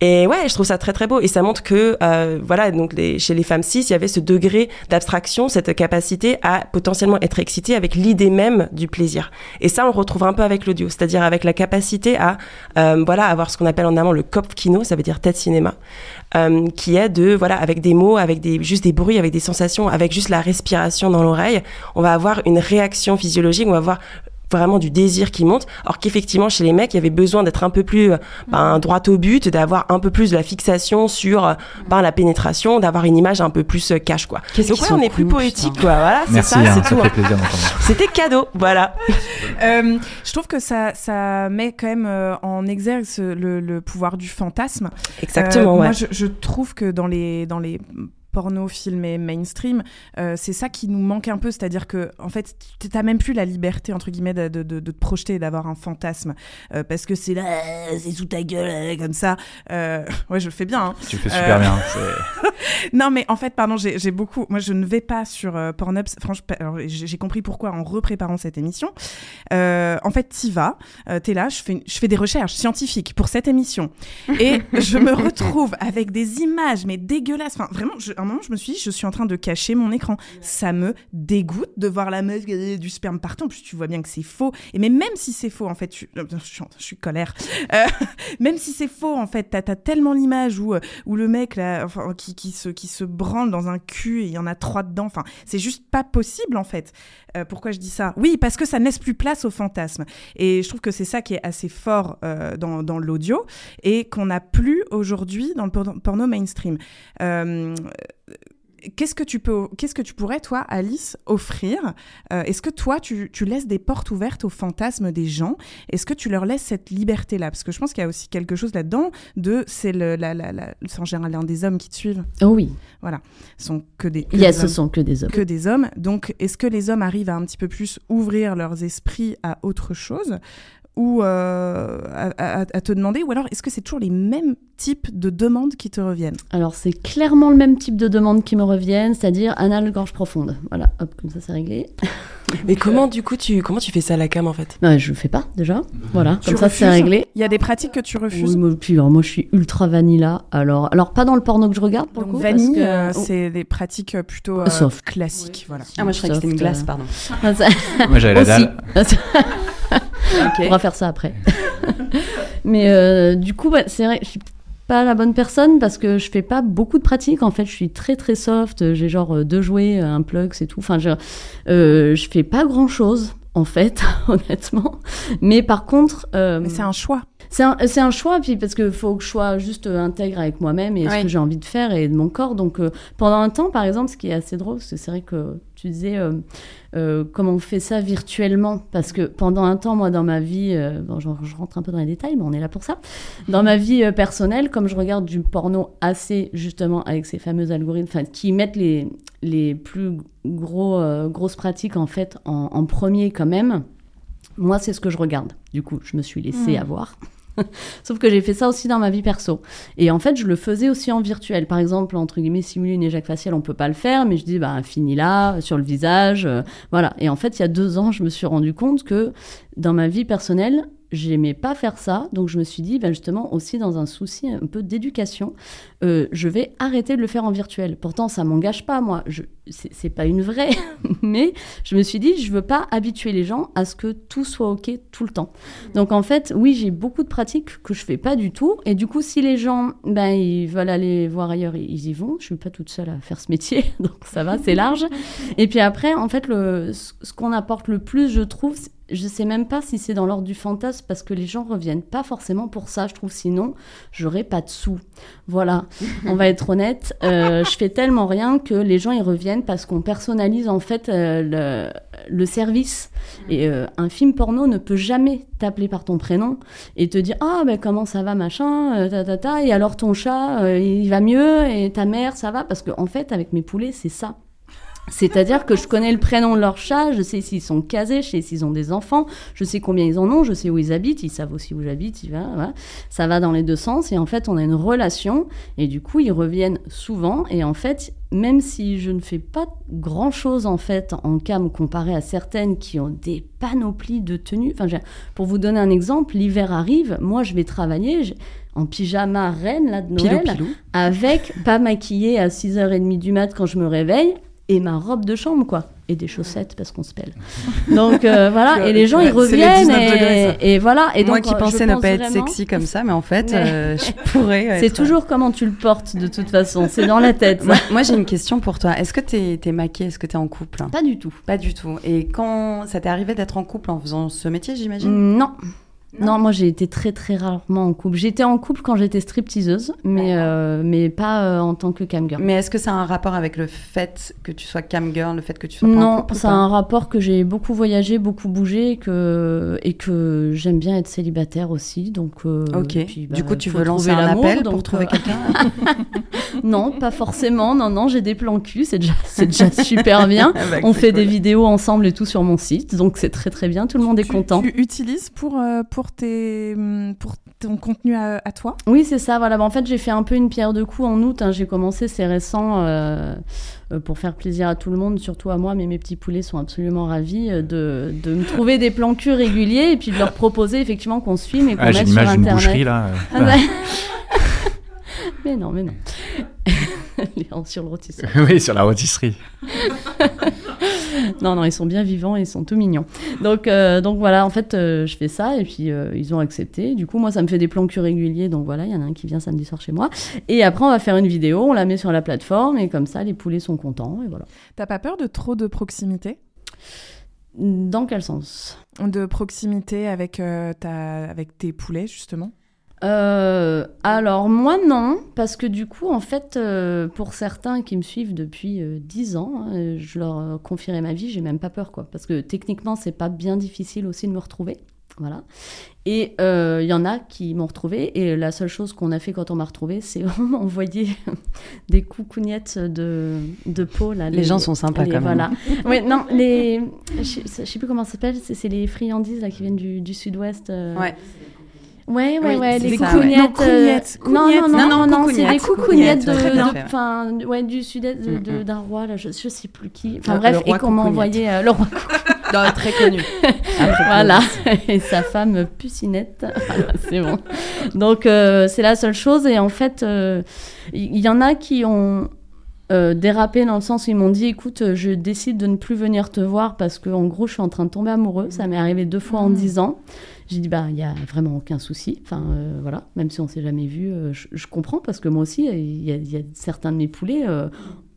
Et ouais, je trouve ça très très beau. Et ça montre que, euh, voilà, donc chez les femmes cis, il y avait ce degré d'abstraction, cette capacité à potentiellement être excitée avec l'idée même du plaisir. Et ça, on le retrouve un peu avec l'audio, c'est-à-dire avec la capacité à, euh, voilà, avoir ce qu'on appelle en allemand le Kopfkino, ça veut dire tête cinéma, qui est de, voilà, avec des mots, avec des, juste des bruits, avec des sensations, avec juste la respiration dans l'oreille, on va avoir une réaction physiologique, on va avoir vraiment du désir qui monte, alors qu'effectivement chez les mecs il y avait besoin d'être un peu plus euh, ben, droit au but, d'avoir un peu plus de la fixation sur euh, ben, la pénétration, d'avoir une image un peu plus euh, cash quoi. Qu'est-ce Donc ouais, on est plus poétique quoi, voilà, c'est ça, hein, c'est ça tout. fait plaisir d'entendre. *laughs* C'était cadeau, voilà. *laughs* Euh, je trouve que ça, ça met quand même euh, en exergue ce- le, le pouvoir du fantasme. Exactement, Euh, Moi, ouais. je, je trouve que dans les, dans les pornos filmés mainstream, euh, c'est ça qui nous manque un peu, c'est-à-dire que en fait, tu t'as même plus la liberté entre guillemets de, de, de- de te projeter, et d'avoir un fantasme, euh, parce que c'est là, c'est sous ta gueule euh, comme ça. Euh, *laughs* ouais, je le fais bien. hein. Tu le fais super bien, *laughs* non, mais en fait, pardon, j'ai beaucoup. Moi, je ne vais pas sur Pornhub. Franchement, j'ai compris pourquoi en repréparant cette émission. En fait, t'y vas, t'es là, je fais, je fais des recherches scientifiques pour cette émission. Et *laughs* je me retrouve avec des images, mais dégueulasses. Enfin, vraiment, je- un moment, je me suis dit, je suis en train de cacher mon écran. Ça me dégoûte de voir la meuf du sperme partout. En plus, tu vois bien que c'est faux. Et mais même si c'est faux, en fait, je, suis, je suis colère. Euh, *laughs* même si c'est faux, en fait, t'as as tellement l'image où, euh, où le mec là, enfin, qui, qui, se, qui se branle dans un cul et il y en a trois dedans. Enfin, c'est juste pas possible, en fait. Euh, pourquoi je dis ça? Oui, parce que ça ne laisse plus place au fantasme. Et je trouve que c'est ça qui est assez fort euh, dans, dans l'audio et qu'on n'a plus aujourd'hui dans le por- porno mainstream. Euh, Qu'est-ce que tu peux, qu'est-ce que tu pourrais toi, Alice, offrir? Euh, Est-ce que toi, tu, tu laisses des portes ouvertes aux fantasmes des gens? Est-ce que tu leur laisses cette liberté-là? Parce que je pense qu'il y a aussi quelque chose là-dedans de, c'est le, la, la, la- en général l'un des hommes qui te suivent. Oh oui. Voilà, ce sont que des. que Yes, des ce hommes. sont que des hommes. Que des hommes. Donc, est-ce que les hommes arrivent à un petit peu plus ouvrir leurs esprits à autre chose? Ou euh, à, à- à te demander, ou alors est-ce que c'est toujours les mêmes types de demandes qui te reviennent? Alors, c'est clairement le même type de demande qui me reviennent, c'est-à-dire anal gorge profonde. Voilà, hop, comme ça, c'est réglé. *laughs* Mais comment du coup tu comment tu fais ça à la cam en fait? Bah, je le fais pas déjà. Voilà, Tu comme ça, c'est réglé. Il y a des pratiques que tu refuses? Oui, moi, puis, alors, moi, je suis ultra vanilla. Alors, alors pas dans le porno que je regarde, pour Donc, le coup. vanille, parce euh, oh. c'est des pratiques plutôt euh, Soft. classiques. Voilà. Ah, moi, je croyais que c'était une glace, euh, pardon. Ah, Moi, j'avais la Aussi. *laughs* On pourra faire ça après. *laughs* Mais euh, du coup, ouais, c'est vrai, je suis pas la bonne personne parce que je fais pas beaucoup de pratiques. En fait, je suis très très soft. J'ai genre euh, deux jouets, un plug, c'est tout. Enfin, je, euh, je fais pas grand chose en fait, *laughs* honnêtement. Mais par contre, euh, Mais c'est un choix. c'est un, choix, puis parce qu'il faut que je sois juste euh, intègre avec moi-même et ce que j'ai envie de faire et de mon corps. Donc euh, pendant un temps, par exemple, ce qui est assez drôle, c'est vrai que tu disais euh, euh, comment on fait ça virtuellement, parce que pendant un temps, moi, dans ma vie, euh, bon, je, je rentre un peu dans les détails, mais on est là pour ça. Dans ma vie personnelle, comme je regarde du porno assez justement avec ces fameux algorithmes, qui mettent les les plus gros grosses pratiques en fait en, en premier quand même. Moi, c'est ce que je regarde. Du coup, je me suis laissée Mm. avoir. *laughs* Sauf que j'ai fait ça aussi dans ma vie perso. Et en fait, je le faisais aussi en virtuel. Par exemple, entre guillemets, simuler une éjac faciale, on peut pas le faire, mais je dis, bah, fini là, sur le visage. euh, voilà. Et en fait, il y a deux ans, je me suis rendu compte que dans ma vie personnelle, j'aimais pas faire ça. Donc, je me suis dit, bah, justement, aussi dans un souci un peu d'éducation, euh, je vais arrêter de le faire en virtuel. Pourtant, ça m'engage pas, moi. Je, c'est, pas une vraie, *laughs* mais je me suis dit, je veux pas habituer les gens à ce que tout soit OK tout le temps. Donc, en fait, oui, j'ai beaucoup de pratiques que je fais pas du tout. Et du coup, si les gens, ben, ils veulent aller voir ailleurs, ils y vont. Je suis pas toute seule à faire ce métier, *laughs* donc ça va, c'est large. Et puis après, en fait, le, ce qu'on apporte le plus, je trouve, je sais même pas si c'est dans l'ordre du fantasme parce que les gens reviennent pas forcément pour ça, je trouve. Sinon, j'aurais pas de sous. Voilà, *laughs* on va être honnête. Euh, je fais tellement rien que les gens ils reviennent parce qu'on personnalise en fait euh, le, le service. Et euh, un film porno ne peut jamais t'appeler par ton prénom et te dire ah ben comment ça va machin, ta ta ta. Et alors ton chat il va mieux et ta mère ça va? Parce que en fait avec mes poulets c'est ça. C'est-à-dire que je connais le prénom de leur chat, je sais s'ils sont casés, je sais s'ils ont des enfants, je sais combien ils en ont, je sais où ils habitent, ils savent aussi où j'habite, voilà. ça va dans les deux sens et en fait on a une relation et du coup ils reviennent souvent et en fait même si je ne fais pas grand chose en fait en cam comparé à certaines qui ont des panoplies de tenues, enfin pour vous donner un exemple, l'hiver arrive, moi je vais travailler je- en pyjama reine là de Pilou, Noël pilou. avec pas maquillée à 6h30 du mat quand je me réveille et ma robe de chambre quoi et des chaussettes parce qu'on se pèle. *laughs* Donc euh, voilà et les gens ils reviennent 19 degrés, ça. et, et voilà et Moi donc qui euh, pensais ne pas être vraiment- sexy comme ça, mais en fait, Mais- euh, je *laughs* pourrais. C'est être- toujours comment tu le portes de toute façon, c'est dans la tête. Moi, moi, j'ai une question pour toi. Est-ce que t'es es maquillée Est-ce que t'es en couple? Pas du tout. Pas du tout. Et quand ça t'est arrivé d'être en couple en faisant ce métier, j'imagine? Non. Non, moi j'ai été très très rarement en couple. J'étais en couple quand j'étais stripteaseuse, mais, euh, mais pas euh, en tant que camgirl. Mais est-ce que ça a un rapport avec le fait que tu sois cam girl, le fait que tu sois pas en Non, couple ou ça a un rapport que j'ai beaucoup voyagé, beaucoup bougé et que, et que j'aime bien être célibataire aussi. Donc, euh, Ok. Du coup, tu veux lancer trouver un appel pour donc, trouver euh, quelqu'un *laughs* *laughs* Non, pas forcément. Non, non, j'ai des plans cul, c'est déjà, déjà *laughs* super bien. Ah bah, On fait cool. des vidéos ensemble et tout sur mon site, donc c'est très très bien. Tout le monde est content. Tu utilises pour, euh, pour, tes, hum, pour ton contenu à, à toi Oui, c'est ça. Voilà. Bah, en fait, j'ai fait un peu une pierre de coups en août. hein. J'ai commencé, c'est récent, euh, euh, pour faire plaisir à tout le monde, surtout à moi. Mais mes petits poulets sont absolument ravis euh, de, de me trouver des plans cul réguliers et puis de leur proposer effectivement qu'on se filme et qu'on Ah, mette sur Internet. boucherie, là. Ah, bah. *laughs* mais non, mais non. *laughs* Sur le rôtisseur. oui, sur la rôtisserie. *laughs* non, non, ils sont bien vivants et ils sont tout mignons. Donc, euh, donc voilà, en fait, euh, je fais ça et puis euh, ils ont accepté. Du coup, moi, ça me fait des plans cul réguliers. Donc voilà, il y en a un qui vient samedi soir chez moi. Et après, on va faire une vidéo, on la met sur la plateforme et comme ça, les poulets sont contents et voilà. T'as pas peur de trop de proximité? Dans quel sens? De proximité avec, ta, avec tes poulets, justement? Euh, alors moi non, parce que du coup en fait euh, pour certains qui me suivent depuis euh, 10 ans, hein, je leur euh, confierai ma vie, j'ai même pas peur quoi, parce que techniquement c'est pas bien difficile aussi de me retrouver, voilà. Et il y en a qui m'ont retrouvé et la seule chose qu'on a fait quand on m'a retrouvé, c'est on m'a envoyé des coucougnettes de, de peau là. Les gens sont sympas, les- quand même. Voilà. *laughs* ouais, non les, je sais plus comment ça s'appelle, c'est les friandises là qui viennent du, du sud-ouest. Ouais. Ouais, ouais, Oui, ouais, les cougnettes, euh, Non, non, non, Non, non, c'est des coucougnettes, de, ouais, du sud-est de- de- Mm, mm. d'un roi, là, je, je sais plus qui. Enfin bref, et qu'on m'a envoyé euh, le roi *laughs* Non, très connu. *laughs* voilà, *laughs* et sa femme Pucinette. C'est bon. Donc, euh, c'est la seule chose. Et en fait, euh, il y, en a qui ont euh, dérapé dans le sens où ils m'ont dit écoute, euh, je décide de ne plus venir te voir parce que, en gros, je suis en train de tomber amoureux. Ça m'est arrivé deux fois en dix ans. J'ai dit bah, il y a vraiment aucun souci. Enfin, euh, voilà, même si on s'est jamais vu, euh, je, je comprends parce que moi aussi, il y, a- il y a certains de mes poulets. euh,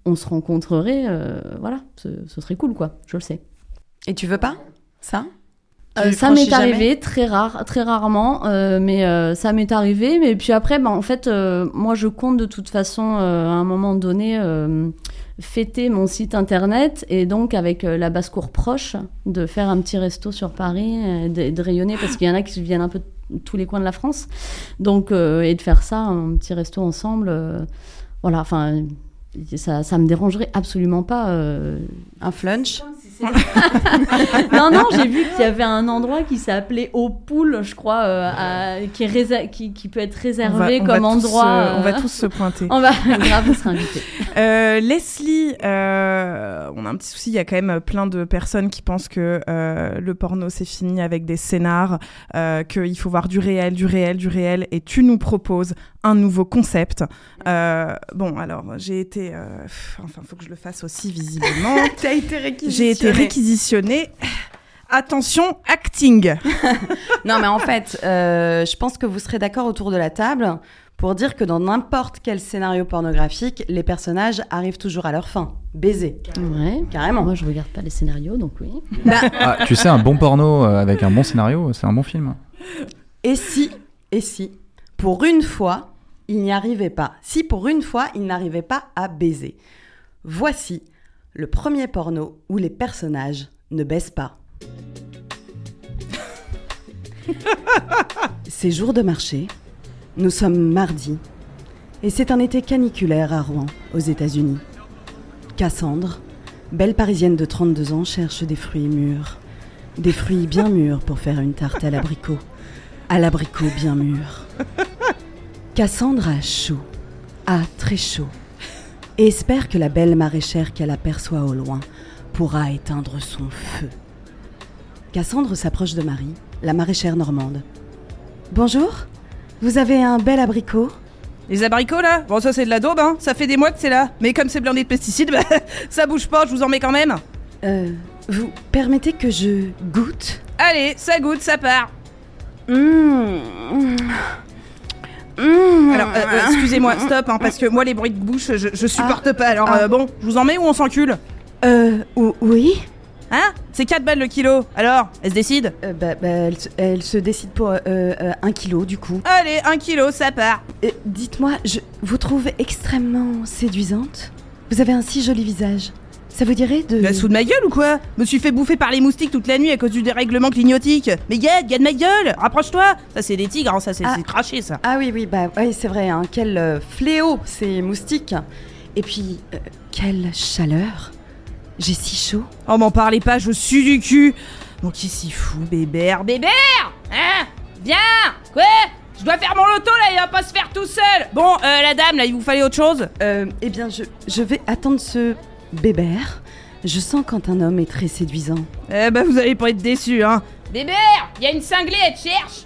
on se rencontrerait, euh, voilà, ce, ce serait cool, quoi. Je le sais. Et tu veux pas ça? Euh, ça m'est arrivé très rare, très rarement, euh, mais euh, ça m'est arrivé. Mais puis après, bah, en fait, euh, moi, je compte de toute façon euh, à un moment donné euh, fêter mon site internet et donc avec euh, la basse-cour proche de faire un petit resto sur Paris, euh, de, de rayonner parce qu'il y en a qui viennent un peu de tous les coins de la France, donc euh, et de faire ça, un petit resto ensemble. euh, voilà, enfin. Ça, ça me dérangerait absolument pas. euh, Un flunch *laughs* non, non, j'ai vu qu'il y avait un endroit qui s'appelait Au Poule, je crois, euh, à- qui, est réser- qui, qui peut être réservé On va- on comme va tous endroit. on va euh, tous se pointer. *laughs* On va, grave, on sera invités. Euh, Leslie, euh, on a un petit souci. Il y a quand même plein de personnes qui pensent que le porno c'est fini avec des scénars, qu'il faut voir du réel, du réel, du réel. Et tu nous proposes un nouveau concept. Euh, bon, alors j'ai été, euh, pff, enfin, faut que je le fasse aussi visiblement. *laughs* T'as été réquisitionné. J'ai été réquisitionnée. Attention, acting. *laughs* Non, mais en fait, euh, je pense que vous serez d'accord autour de la table pour dire que dans n'importe quel scénario pornographique, les personnages arrivent toujours à leur fin. Baiser. Ouais. Carrément. Moi, je regarde pas les scénarios, donc oui. *laughs* Ah, tu sais, un bon porno euh, avec un bon scénario, c'est un bon film. Et si, et si, pour une fois, il n'y arrivait pas. Si pour une fois, il n'arrivait pas à baiser. Voici le premier porno où les personnages ne baissent pas. *laughs* C'est jour de marché. Nous sommes mardi. Et c'est un été caniculaire à Rouen, aux États-Unis. Cassandre, Belle parisienne de 32 ans cherche des fruits mûrs. Des fruits bien mûrs pour faire une tarte à l'abricot. À l'abricot bien mûr. *laughs* Cassandre a chaud, a très chaud, et espère que la belle maraîchère qu'elle aperçoit au loin pourra éteindre son feu. Cassandre s'approche de Marie, la maraîchère normande. Bonjour, vous avez un bel abricot? Les abricots là? Bon, ça c'est de la daube, hein. Ça fait des mois que c'est là. Mais comme c'est blindé de pesticides, *laughs* bah, ça bouge pas, je vous en mets quand même. Euh, vous permettez que je goûte? Allez, ça goûte, ça part. Mmh. Alors, euh, excusez-moi, *laughs* stop, hein, parce que moi les bruits de bouche, je, je supporte pas. Alors, Ah. euh, bon, je vous en mets ou on s'encule Euh, ou- oui Hein C'est 4 balles le kilo. Alors, elle se décide Euh, bah, bah, elle, se- elle se décide pour euh, euh, un kilo du coup. Allez, un kilo, ça part. Euh, Dites-moi, je vous trouve extrêmement séduisante? Vous avez un si joli visage. Ça vous dirait de... La sous de ma gueule ou quoi? Me suis fait bouffer par les moustiques toute la nuit à cause du dérèglement clignotique. Mais Gad, Gad ma gueule Rapproche-toi Ça c'est des tigres, hein, ça c'est Ah. craché ça. Ah oui, oui, bah oui, c'est vrai, hein, quel euh, fléau ces moustiques. Et puis, euh, quelle chaleur. J'ai si chaud. Oh m'en parlez pas, je suis du cul Bon qui s'y fout, bébert Bébert Hein? Viens Quoi? Je dois faire mon loto là, il va pas se faire tout seul Bon, euh, la dame là, il vous fallait autre chose? Euh, eh bien, je, je vais attendre ce bébert. Je sens quand un homme est très séduisant. Eh bah vous allez pas être déçus, hein Bébert Il y a une cinglée, elle te cherche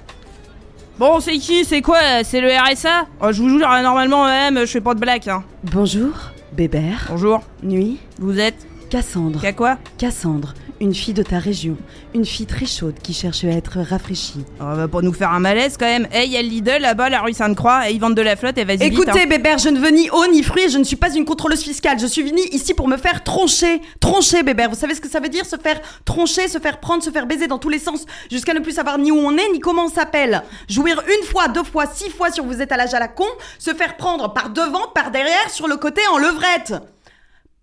Bon, c'est qui? C'est quoi? C'est le RSA oh, Je vous jure, euh, normalement, même, je fais pas de blague, hein. Bonjour, bébert. Bonjour. Nuit. Vous êtes? Cassandre. Qu'à quoi Cassandre, une fille de ta région. Une fille très chaude qui cherche à être rafraîchie. Oh, bah, pour nous faire un malaise quand même. Eh, y a le Lidl là-bas, la rue Sainte-Croix, et ils vendent de la flotte, et vas-y vite, Écoutez, hein. Bébert, je ne veux ni eau ni fruits et je ne suis pas une contrôleuse fiscale. Je suis venue ici pour me faire troncher. Troncher, Bébert. Vous savez ce que ça veut dire Se faire troncher, se faire prendre, se faire baiser dans tous les sens jusqu'à ne plus savoir ni où on est ni comment on s'appelle. Jouir une fois, deux fois, six fois si vous êtes à l'âge à la con. Se faire prendre par devant, par derrière, sur le côté en levrette.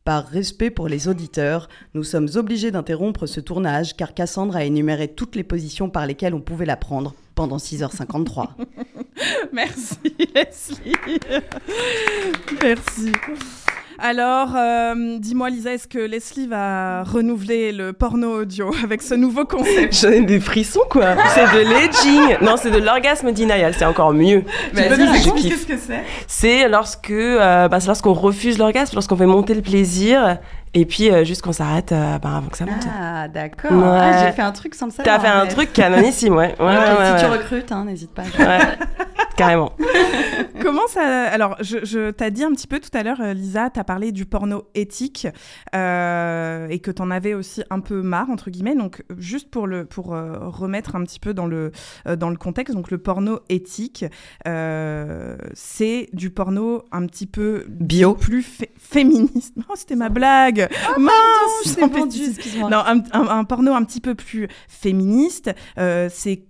Par respect pour les auditeurs, nous sommes obligés d'interrompre ce tournage car Cassandre a énuméré toutes les positions par lesquelles on pouvait la prendre pendant 6h53. *laughs* Merci, Leslie. Merci. Alors, euh, dis-moi, Lisa, est-ce que Leslie va renouveler le porno audio *laughs* avec ce nouveau concept? J'en ai des frissons quoi. C'est de l'edging. Non, c'est de l'orgasme denial. C'est encore mieux. Tu peux nous expliquer ce que c'est? C'est lorsque, euh, bah, c'est lorsqu'on refuse l'orgasme, lorsqu'on fait monter le plaisir, et puis euh, juste qu'on s'arrête euh, bah, avant que ça monte. Ah, d'accord. Ouais. Ah, j'ai fait un truc sans le savoir. T'as fait un mais- truc canonissime, ouais. si tu recrutes, hein, n'hésite pas. *laughs* Carrément. *laughs* Comment ça Alors, je, je t'as dit un petit peu tout à l'heure, euh, Lisa, t'as parlé du porno éthique euh, et que t'en avais aussi un peu marre entre guillemets. Donc, juste pour le pour euh, remettre un petit peu dans le euh, dans le contexte, donc le porno éthique, euh, c'est du porno un petit peu bio, plus fé- féministe. Oh, c'était ma blague. Mince, entendu, pesticides. excuse-moi. Non, un, un- un porno un petit peu plus féministe. Euh, c'est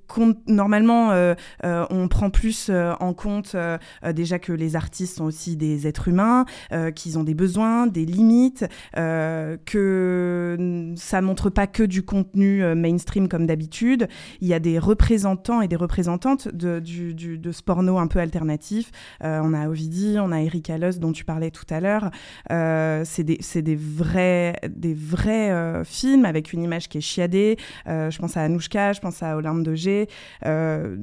normalement euh, euh, on prend plus euh, en compte déjà que les artistes sont aussi des êtres humains, qu'ils ont des besoins, des limites, que ça montre pas que du contenu mainstream comme d'habitude. Il y a des représentants et des représentantes de, du, de ce porno un peu alternatif. On a Ovidie, on a Erika Luss dont tu parlais tout à l'heure. C'est des, des vrais, des vrais films avec une image qui est chiadée. Je pense à Anouchka, je pense à Olympe de G. Euh,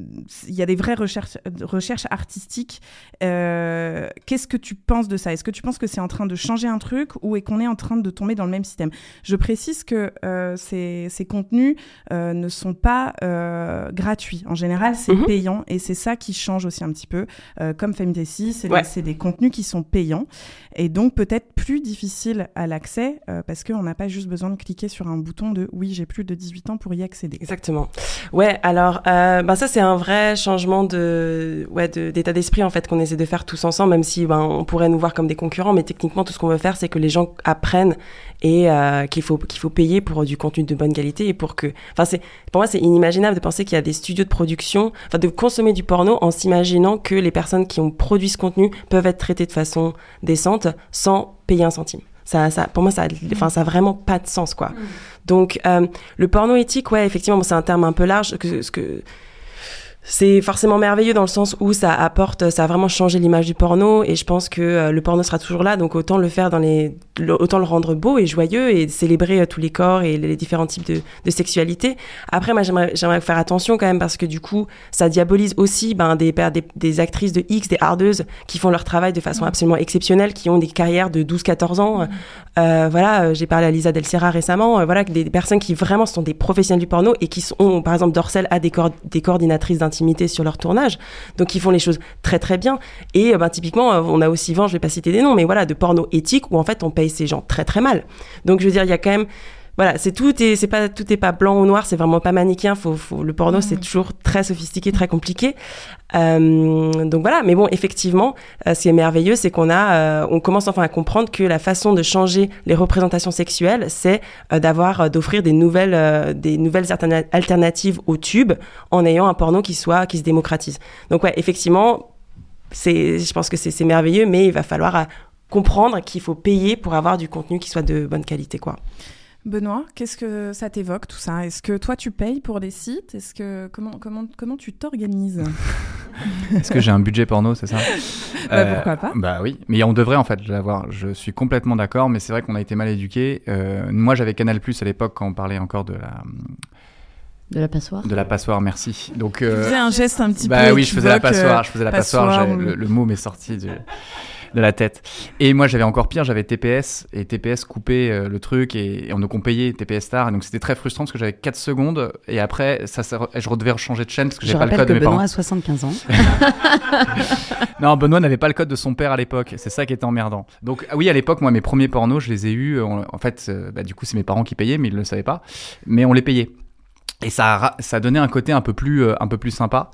Il y a des vraies recherches, recherches artistiques. Euh, Qu'est-ce que tu penses de ça? Est-ce que tu penses que c'est en train de changer un truc ou est qu'on est en train de tomber dans le même système? Je précise que euh, ces, ces contenus ne sont pas gratuits. En général, c'est Mhm. payant et c'est ça qui change aussi un petit peu. Comme Femdessi, c'est Ouais. des contenus qui sont payants et donc peut-être plus difficiles à l'accès euh, parce qu'on n'a pas juste besoin de cliquer sur un bouton de oui, j'ai plus de 18 ans pour y accéder. Exactement. Ouais, alors, euh, ben ça c'est un vrai changement de, ouais, d'état d'esprit en fait qu'on essaie de faire tous ensemble, même si ben on pourrait nous voir comme des concurrents, mais techniquement tout ce qu'on veut faire c'est que les gens apprennent et euh, qu'il faut qu'il faut payer pour du contenu de bonne qualité et pour que, enfin c'est, pour moi c'est inimaginable de penser qu'il y a des studios de production, enfin de consommer du porno en s'imaginant que les personnes qui ont produit ce contenu peuvent être traitées de façon décente sans payer un centime. Ça, ça, pour moi, ça, a- enfin, ça a vraiment pas de sens, quoi. Donc, euh, le porno éthique, ouais, effectivement, bon, c'est un terme un peu large. Que, ce que, c'est forcément merveilleux dans le sens où ça apporte, ça a vraiment changé l'image du porno et je pense que euh, le porno sera toujours là, donc autant le faire dans les, le- autant le rendre beau et joyeux et célébrer euh, tous les corps et les différents types de, de sexualité. Après, moi, j'aimerais, faire attention quand même parce que du coup, ça diabolise aussi ben, des, des, des actrices de X, des hardeuses qui font leur travail de façon absolument exceptionnelle, qui ont des carrières de 12-14 ans. Euh, voilà, j'ai parlé à Lisa Del Serra récemment, euh, voilà, des, personnes qui vraiment sont des professionnels du porno et qui sont, par exemple, Dorsel a des, des coordinatrices sur leur tournage, donc ils font les choses très très bien. Et euh, ben, typiquement, euh, on a aussi vent, je vais pas citer des noms, mais voilà, de porno éthique où en fait on paye ces gens très très mal. Donc je veux dire, il y a quand même voilà, c'est tout et c'est pas tout est pas blanc ou noir, c'est vraiment pas manichéen. Faut, faut le porno, c'est toujours très sophistiqué, très compliqué. Euh, donc voilà, mais bon, effectivement, euh, ce qui est merveilleux, c'est qu'on a, euh, on commence enfin à comprendre que la façon de changer les représentations sexuelles, c'est euh, d'avoir, euh, d'offrir des nouvelles, euh, des nouvelles alterna- alternatives au tube, en ayant un porno qui soit, qui se démocratise. Donc ouais, effectivement, c'est, je pense que c'est c'est merveilleux, mais il va falloir comprendre qu'il faut payer pour avoir du contenu qui soit de bonne qualité, quoi. Benoît, qu'est-ce que ça t'évoque tout ça? Est-ce que toi tu payes pour des sites? Est-ce que comment comment comment tu t'organises? *laughs* Est-ce que j'ai un budget porno, c'est ça? *laughs* Bah, pourquoi pas Bah oui, mais on devrait en fait l'avoir. Je suis complètement d'accord, mais c'est vrai qu'on a été mal éduqués. Euh, moi, j'avais Canal Plus à l'époque quand on parlait encore de la De la passoire. de la passoire. Merci. Donc Tu faisais un geste un petit bah peu oui, je faisais la passoire. euh, Je faisais la passoire, passoire. j'ai- ou- le, le mot m'est sorti du- de la tête. Et moi, j'avais encore pire. J'avais TPS et TPS coupait euh, le truc et, et on nous qu'on payait TPS Star. Et donc c'était très frustrant parce que j'avais 4 secondes et après ça, ça- je devais changer de chaîne parce que Je j'ai pas le code que de mes Benoît parents. a 75 ans. *laughs* Non, Benoît n'avait pas le code de son père à l'époque. C'est ça qui était emmerdant. Donc, ah oui, à l'époque, moi, mes premiers pornos, je les ai eus. En, en fait, euh, bah, du coup, c'est mes parents qui payaient, mais ils ne le savaient pas. Mais on les payait. Et ça, ça donnait un côté un peu plus, euh, un peu plus sympa.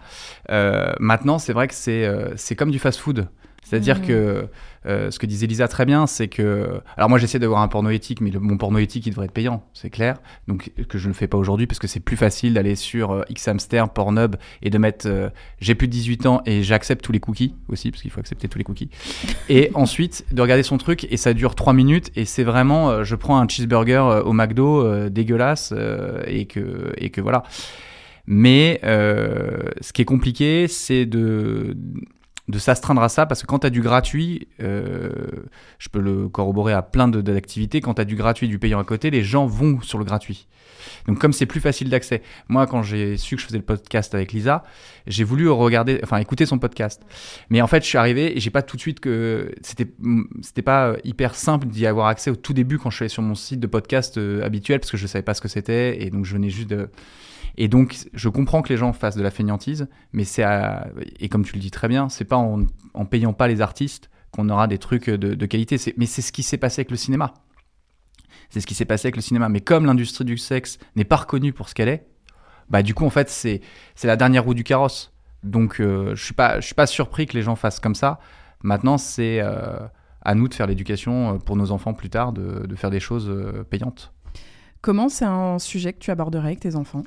Euh, maintenant, c'est vrai que c'est euh, c'est comme du fast-food. C'est-à-dire Mhm. que euh, ce que disait Lisa très bien, c'est que. Alors, moi, j'essaie d'avoir un porno éthique, mais le- mon porno éthique, il devrait être payant, c'est clair. Donc, que je ne le fais pas aujourd'hui, parce que c'est plus facile d'aller sur euh, Xhamster, Pornhub, et de mettre euh, j'ai plus de 18 ans et j'accepte tous les cookies aussi, parce qu'il faut accepter tous les cookies. *laughs* Et ensuite, de regarder son truc, et ça dure 3 minutes, et c'est vraiment. euh, je prends un cheeseburger euh, au McDo, euh, dégueulasse, euh, et, que, et que voilà. Mais euh, ce qui est compliqué, c'est de, de s'astreindre à ça, parce que quand tu as du gratuit, euh, je peux le corroborer à plein d'activités, quand tu as du gratuit, du payant à côté, les gens vont sur le gratuit. Donc comme c'est plus facile d'accès, moi quand j'ai su que je faisais le podcast avec Lisa, j'ai voulu regarder, enfin écouter son podcast. Mais en fait, je suis arrivé et j'ai pas tout de suite que c'était c'était pas hyper simple d'y avoir accès au tout début quand je suis allé sur mon site de podcast euh, habituel parce que je savais pas ce que c'était et donc je venais juste de et donc, je comprends que les gens fassent de la feignantise, mais c'est à- et comme tu le dis très bien, c'est pas en, payant pas les artistes qu'on aura des trucs de, qualité. Mais c'est ce qui s'est passé avec le cinéma. C'est ce qui s'est passé avec le cinéma. Mais comme l'industrie du sexe n'est pas reconnue pour ce qu'elle est, bah du coup en fait c'est c'est la dernière roue du carrosse. Donc euh, je suis pas je suis pas surpris que les gens fassent comme ça. Maintenant c'est euh, à nous de faire l'éducation euh, pour nos enfants plus tard, de, de faire des choses payantes. Comment c'est un sujet que tu aborderais avec tes enfants?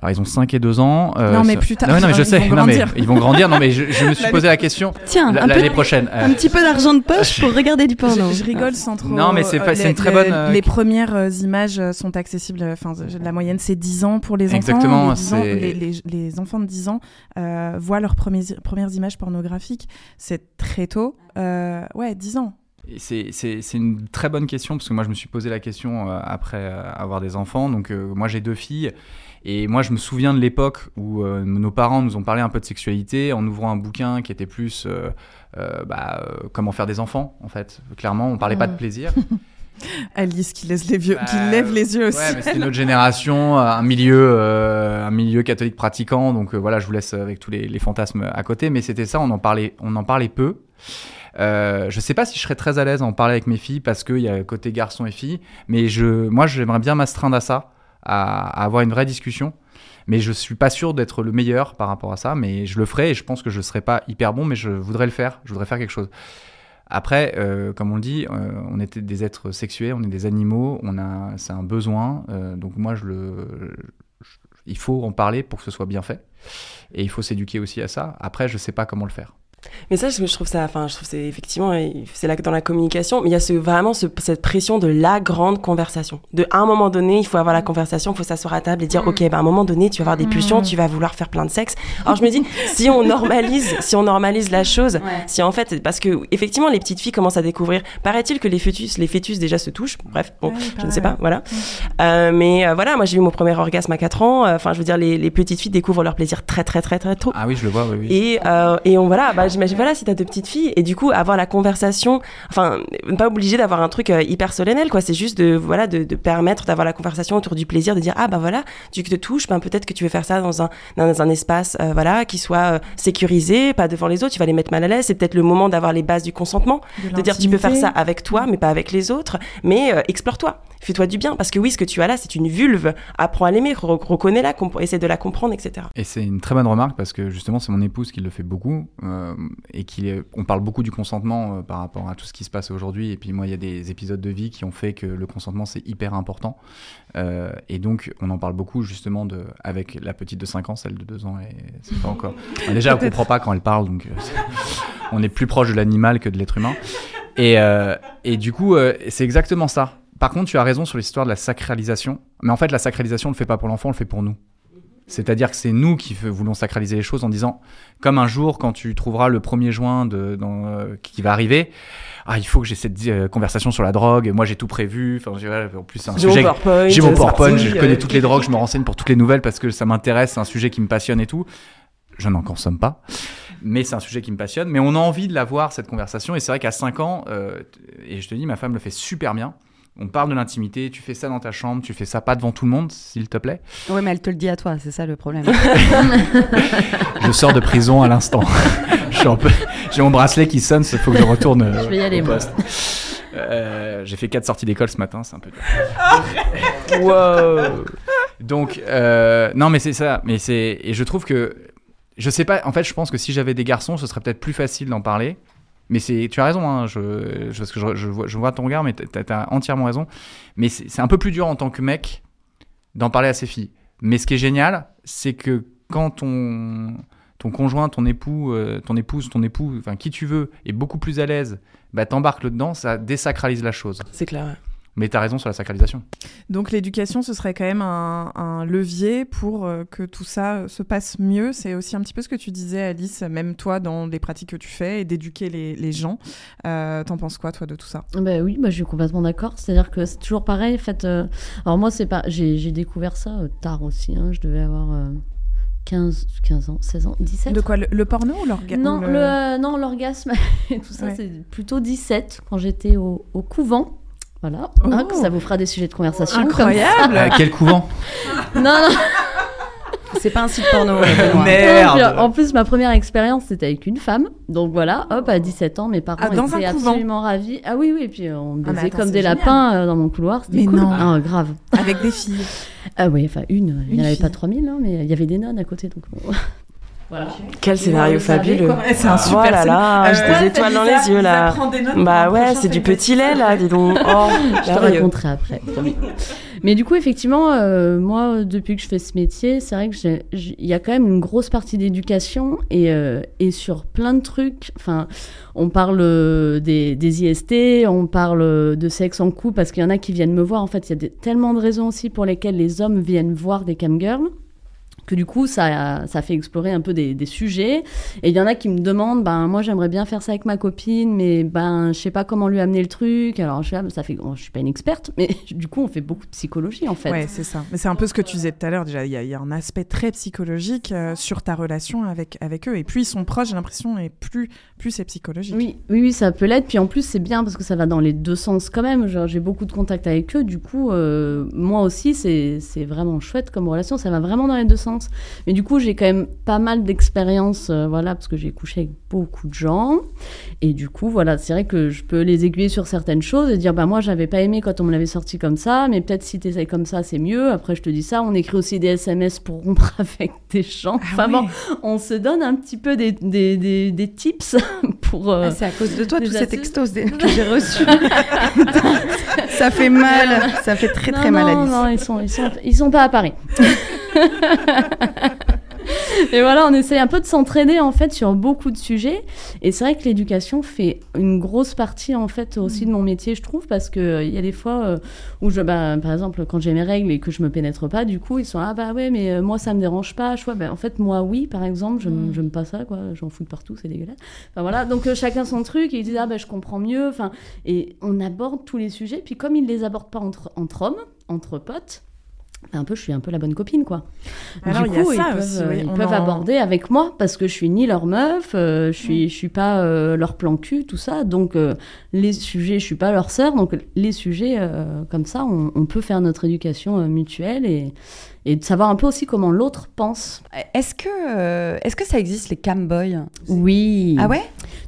Alors ils ont 5 et 2 ans. euh, Non, mais plus tard, Non, non, mais je ils sais. vont non, mais ils vont grandir. Non mais je, je me suis posé la question. Tiens, l'année prochaine. euh, Un petit peu d'argent de poche pour regarder du porno. Je, je rigole sans trop. Non, mais c'est euh, une très bonne, euh, Les premières euh, images euh, sont accessibles. Enfin, la moyenne c'est 10 ans pour les enfants. Exactement, Les, 10 ans- c'est- les, les- les enfants de 10 ans euh, voient leurs premiers- premières images pornographiques. C'est très tôt. Euh, ouais, 10 ans. C'est une très bonne question parce que moi je me suis posé la question euh, après euh, avoir des enfants. Donc euh, moi j'ai deux filles et moi je me souviens de l'époque où euh, nos parents nous ont parlé un peu de sexualité en ouvrant un bouquin qui était plus euh, bah, comment faire des enfants en fait. Clairement on parlait pas de Mhm. plaisir. *laughs* Alice qui, laisse les vieux, qui Bah, lève les yeux aussi. Ouais, mais c'était notre génération, un milieu, euh, un milieu catholique pratiquant. Donc euh, voilà, je vous laisse avec tous les, les fantasmes à côté. Mais c'était ça, on en parlait, on en parlait peu. Euh, je sais pas si je serais très à l'aise à en parler avec mes filles parce qu'il y a le côté garçon et fille. Mais moi, j'aimerais bien m'astreindre à ça, à, avoir une vraie discussion. Mais je suis pas sûr d'être le meilleur par rapport à ça. Mais je le ferai et je pense que je serai pas hyper bon, mais je voudrais le faire. Je voudrais faire quelque chose. Après, euh, comme on le dit, euh, on est des êtres sexués, on est des animaux, c'est un besoin. euh, donc moi, je le, il faut en parler pour que ce soit bien fait, et il faut s'éduquer aussi à ça. Après, je sais pas comment le faire. Mais ça, je trouve ça, enfin, je trouve c'est effectivement, c'est là dans la communication, mais il y a ce, vraiment ce- cette pression de la grande conversation. De à un moment donné, il faut avoir la conversation, il faut s'asseoir à table et dire, ok, bah, à un moment donné, tu vas avoir des pulsions, tu vas vouloir faire plein de sexe. Alors je me dis, *laughs* si on normalise, si on normalise la chose, si en fait, parce que effectivement, les petites filles commencent à découvrir. Paraît-il que les fœtus, les fœtus déjà se touchent. Bref, bon, je ne sais pas, voilà. Euh, mais euh, voilà, moi j'ai eu mon premier orgasme à 4 ans. Euh, Enfin, je veux dire, les, les petites filles découvrent leur plaisir très, très, très, très tôt. Ah oui, je le vois, oui. oui. Et, euh, et on voilà, bah, j'imagine voilà si t'as deux petites filles et du coup avoir la conversation, enfin pas obligé d'avoir un truc euh, hyper solennel quoi, c'est juste de voilà de, de permettre d'avoir la conversation autour du plaisir, de dire ah bah voilà tu te touches, ben peut-être que tu veux faire ça dans un dans un espace euh, voilà qui soit euh, sécurisé, pas devant les autres, tu vas les mettre mal à l'aise, c'est peut-être le moment d'avoir les bases du consentement, De de, dire tu peux faire ça avec toi mais pas avec les autres, mais euh, explore-toi, fais-toi du bien parce que oui ce que tu as là c'est une vulve, apprends à l'aimer, re- reconnais-la, essaie de la comprendre etc. Et c'est une très bonne remarque parce que justement c'est mon épouse qui le fait beaucoup euh, et qui est- on parle beaucoup du consentement euh, par rapport à tout ce qui se passe aujourd'hui. Et puis moi il y a des épisodes de vie qui ont fait que le consentement c'est hyper important. Euh, et donc on en parle beaucoup justement de avec la petite de 5 ans celle de 2 ans et c'est pas encore déjà on comprend pas quand elle parle donc euh, *laughs* on est plus proche de l'animal que de l'être humain. Et, euh, et du coup euh, c'est exactement ça. Par contre tu as raison sur l'histoire de la sacralisation. Mais en fait la sacralisation on le fait pas pour l'enfant on le fait pour nous c'est-à-dire que c'est nous qui voulons sacraliser les choses en disant, comme un jour, quand tu trouveras le 1er juin de, dans, euh, qui va arriver, ah, il faut que j'ai cette euh, conversation sur la drogue, moi j'ai tout prévu, enfin, en plus c'est un J'ai mon sujet... PowerPoint, J'ai mon PowerPoint, je connais toutes les drogues, je me renseigne pour toutes les nouvelles parce que ça m'intéresse, c'est un sujet qui me passionne et tout. Je n'en consomme pas, mais c'est un sujet qui me passionne. Mais on a envie de l'avoir, cette conversation, et c'est vrai qu'à 5 ans, euh, et je te dis, ma femme le fait super bien. On parle de l'intimité, tu fais ça dans ta chambre, tu fais ça pas devant tout le monde, s'il te plaît. Oui, mais elle te le dit à toi, c'est ça le problème. *laughs* Je sors de prison à l'instant. Je suis un peu- J'ai mon bracelet qui sonne, il faut que je retourne euh, Je vais y aller, au moi. poste. Euh, J'ai fait quatre sorties d'école ce matin, c'est un peu dur. *laughs* Wow. Donc, euh, non, mais c'est ça. Mais c'est et je trouve que je sais pas. En fait, je pense que si j'avais des garçons, ce serait peut-être plus facile d'en parler. Mais c'est, tu as raison. Hein, je, parce que je, vois, ton regard, mais t'as as entièrement raison. Mais c'est c'est un peu plus dur en tant que mec d'en parler à ses filles. Mais ce qui est génial, c'est que quand ton ton conjoint, ton époux, euh, ton épouse, ton époux, enfin qui tu veux, est beaucoup plus à l'aise, bah t'embarques là-dedans, ça désacralise la chose. C'est clair. ouais. Mais t'as raison sur la sacralisation. Donc l'éducation, ce serait quand même un, un levier pour euh, que tout ça euh, se passe mieux. C'est aussi un petit peu ce que tu disais, Alice, même toi, dans les pratiques que tu fais, et d'éduquer les, les gens. Euh, T'en penses quoi, toi, de tout ça? Bah oui, bah, je suis complètement d'accord. C'est-à-dire que c'est toujours pareil. En fait, euh, alors moi, c'est pas, j'ai découvert ça tard aussi. hein. Je devais avoir euh, 15, 15 ans, 16 ans, 17. De quoi Le, le porno ou l'orgasme Non, le... euh, l'orgasme *laughs* et tout ça, Ouais. c'est plutôt 17 quand j'étais au, au couvent. Voilà, Hein, Oh. que ça vous fera des sujets de conversation. Incroyable. Euh, quel couvent *laughs* Non, non. C'est pas un site porno. euh. *laughs* Merde. Non, puis, En plus, ma première expérience, c'était avec une femme. Donc voilà, hop, à 17 ans, mes parents Ah, dans étaient absolument ravis. Ah oui, oui, et puis euh, on me Ah, baisait attends, comme des génial. lapins euh, dans mon couloir. C'était Mais cool. non. Ah, grave. Avec des filles. Ah oui, enfin une. Il n'y en avait fille. pas 3000, hein, mais il y avait des nonnes à côté. Donc. Voilà. Quel scénario fabuleux. c'est un super Oh là là, scénario. j'ai Euh, des étoiles dans les yeux là. Des notes Bah ouais, c'est du petit lait là, dis donc. *laughs* Oh, Je te raconterai après. Mais du coup, effectivement, euh, moi, depuis que je fais ce métier, c'est vrai que il y a quand même une grosse partie d'éducation et, euh, et sur plein de trucs. Enfin, on parle euh, des, des IST, on parle euh, de sexe en couple parce qu'il y en a qui viennent me voir. En fait, il y a des- tellement de raisons aussi pour lesquelles les hommes viennent voir des camgirls que du coup ça, ça fait explorer un peu des, des sujets et il y en a qui me demandent ben moi j'aimerais bien faire ça avec ma copine mais ben je sais pas comment lui amener le truc alors je, ça fait bon, je suis pas une experte *laughs* mais du coup on fait beaucoup de psychologie en fait Ouais, c'est ça. Mais c'est un peu ce que tu disais tout à l'heure. Déjà, il y, a- il y a un aspect très psychologique euh, sur ta relation avec, avec eux. Et plus ils sont proches, j'ai l'impression, et plus, plus c'est psychologique. Oui, oui, oui, ça peut l'être. Puis en plus, c'est bien parce que ça va dans les deux sens quand même. Genre, j'ai beaucoup de contacts avec eux. Du coup, euh, moi aussi, c'est c'est vraiment chouette comme relation. Ça va vraiment dans les deux sens. Mais du coup, j'ai quand même pas mal d'expérience, euh, voilà, parce que j'ai couché avec beaucoup de gens. Et du coup, voilà, c'est vrai que je peux les aiguiller sur certaines choses et dire, bah moi, j'avais pas aimé quand on me l'avait sorti comme ça, mais peut-être si t'essayes comme ça, c'est mieux. Après, je te dis ça. On écrit aussi des SMS pour rompre *laughs* avec des gens. Enfin bon, on se donne un petit peu des, des, des, des tips *laughs* pour. euh, Ah, c'est à cause de toi, tous ces textos que j'ai reçus. *laughs* ça fait mal, ça fait très très non, mal, non. Non, ils sont, ils sont, ils sont pas à Paris. *laughs* Et voilà, on essaye un peu de s'entraîner en fait sur beaucoup de sujets. Et c'est vrai que l'éducation fait une grosse partie en fait aussi de mon métier, je trouve, parce que euh, il y a des fois euh, où je, bah, par exemple, quand j'ai mes règles et que je me pénètre pas, du coup, ils sont ah bah ouais, mais euh, moi ça me dérange pas. Je vois, bah, en fait moi oui, par exemple, je Mm. j'aime pas ça quoi, j'en fous de partout, c'est dégueulasse. Enfin voilà, donc chacun son truc. Et ils disent ah bah je comprends mieux. Enfin et on aborde tous les sujets. Puis comme ils les abordent pas entre entre hommes, entre potes. Un peu, je suis un peu la bonne copine, quoi. Alors, du il y a coup, ça ils peuvent, aussi, oui. ils On peuvent en- aborder avec moi parce que je suis ni leur meuf, euh, je suis, je suis pas euh, leur plan cul, tout ça. Donc euh, les sujets, je suis pas leur sœur. Donc les sujets euh, comme ça, on, on peut faire notre éducation euh, mutuelle et, et de savoir un peu aussi comment l'autre pense. Est-ce que, euh, est-ce que ça existe les camboys? Oui. Ah ouais?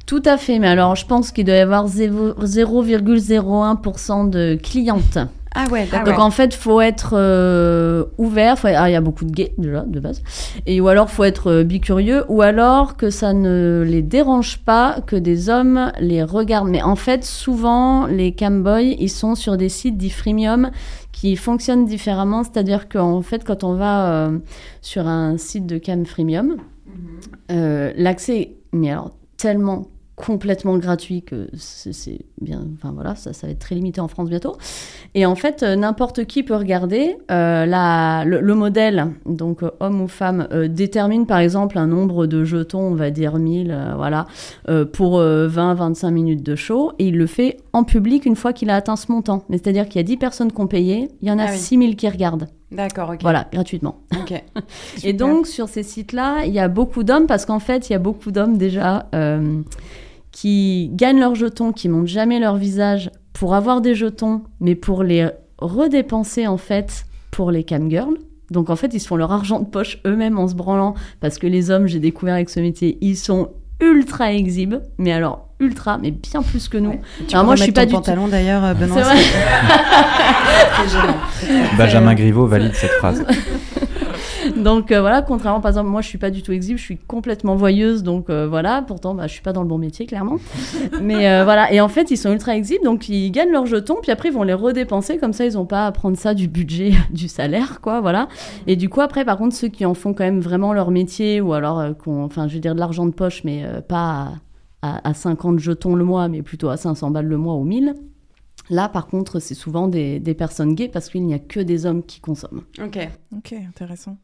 Tout à fait. Mais alors, je pense qu'il doit y avoir zéro- 0,01% de clientes. Ah ouais, Donc d'accord. en fait, faut être euh, ouvert. Faut... Ah, il y a beaucoup de gays déjà de base. Et ou alors faut être euh, bicurieux, ou alors que ça ne les dérange pas que des hommes les regardent. Mais en fait, souvent les camboys, ils sont sur des sites dits freemium qui fonctionnent différemment. C'est-à-dire qu'en fait, quand on va euh, sur un site de cam freemium, euh, l'accès, mais alors tellement complètement gratuit que c'est bien enfin voilà ça, ça va être très limité en France bientôt. Et en fait euh, n'importe qui peut regarder euh, la, le, le modèle donc euh, homme ou femme euh, détermine par exemple un nombre de jetons on va dire 1000 euh, voilà pour 20-25 minutes de show et il le fait en public une fois qu'il a atteint ce montant. Mais c'est à dire qu'il y a 10 personnes qui ont payé il y en a Ah oui. 6000 qui regardent D'accord, ok. voilà gratuitement Ok. *laughs* et donc, sur ces sites-là, il y a beaucoup d'hommes, parce qu'en fait, il y a beaucoup d'hommes déjà euh, qui gagnent leurs jetons, qui montrent jamais leur visage pour avoir des jetons, mais pour les redépenser, en fait, pour les camgirls. Donc, en fait, ils se font leur argent de poche eux-mêmes en se branlant, parce que les hommes, j'ai découvert avec ce métier, ils sont ultra exhibes, mais alors ultra, mais bien plus que nous. Tu Alors, moi, je suis pas ton du pantalon, d'ailleurs, euh, Benoît, vrai. *laughs* *laughs* Benjamin Griveaux valide cette phrase. *laughs* donc euh, voilà, contrairement par exemple, moi je suis pas du tout exhibe, je suis complètement voyeuse, donc euh, voilà, pourtant bah, je suis pas dans le bon métier clairement. Mais euh, voilà, et en fait ils sont ultra exhibes, donc ils gagnent leurs jetons, puis après ils vont les redépenser, comme ça ils ont pas à prendre ça du budget du salaire, quoi, voilà. Et du coup après par contre ceux qui en font quand même vraiment leur métier, ou alors euh, qu'on, enfin je veux dire de l'argent de poche, mais euh, pas à, à, à 50 jetons le mois, mais plutôt à 500 balles le mois ou 1000. Là, par contre, c'est souvent des, des personnes gays parce qu'il n'y a que des hommes qui consomment. Ok. Ok, intéressant.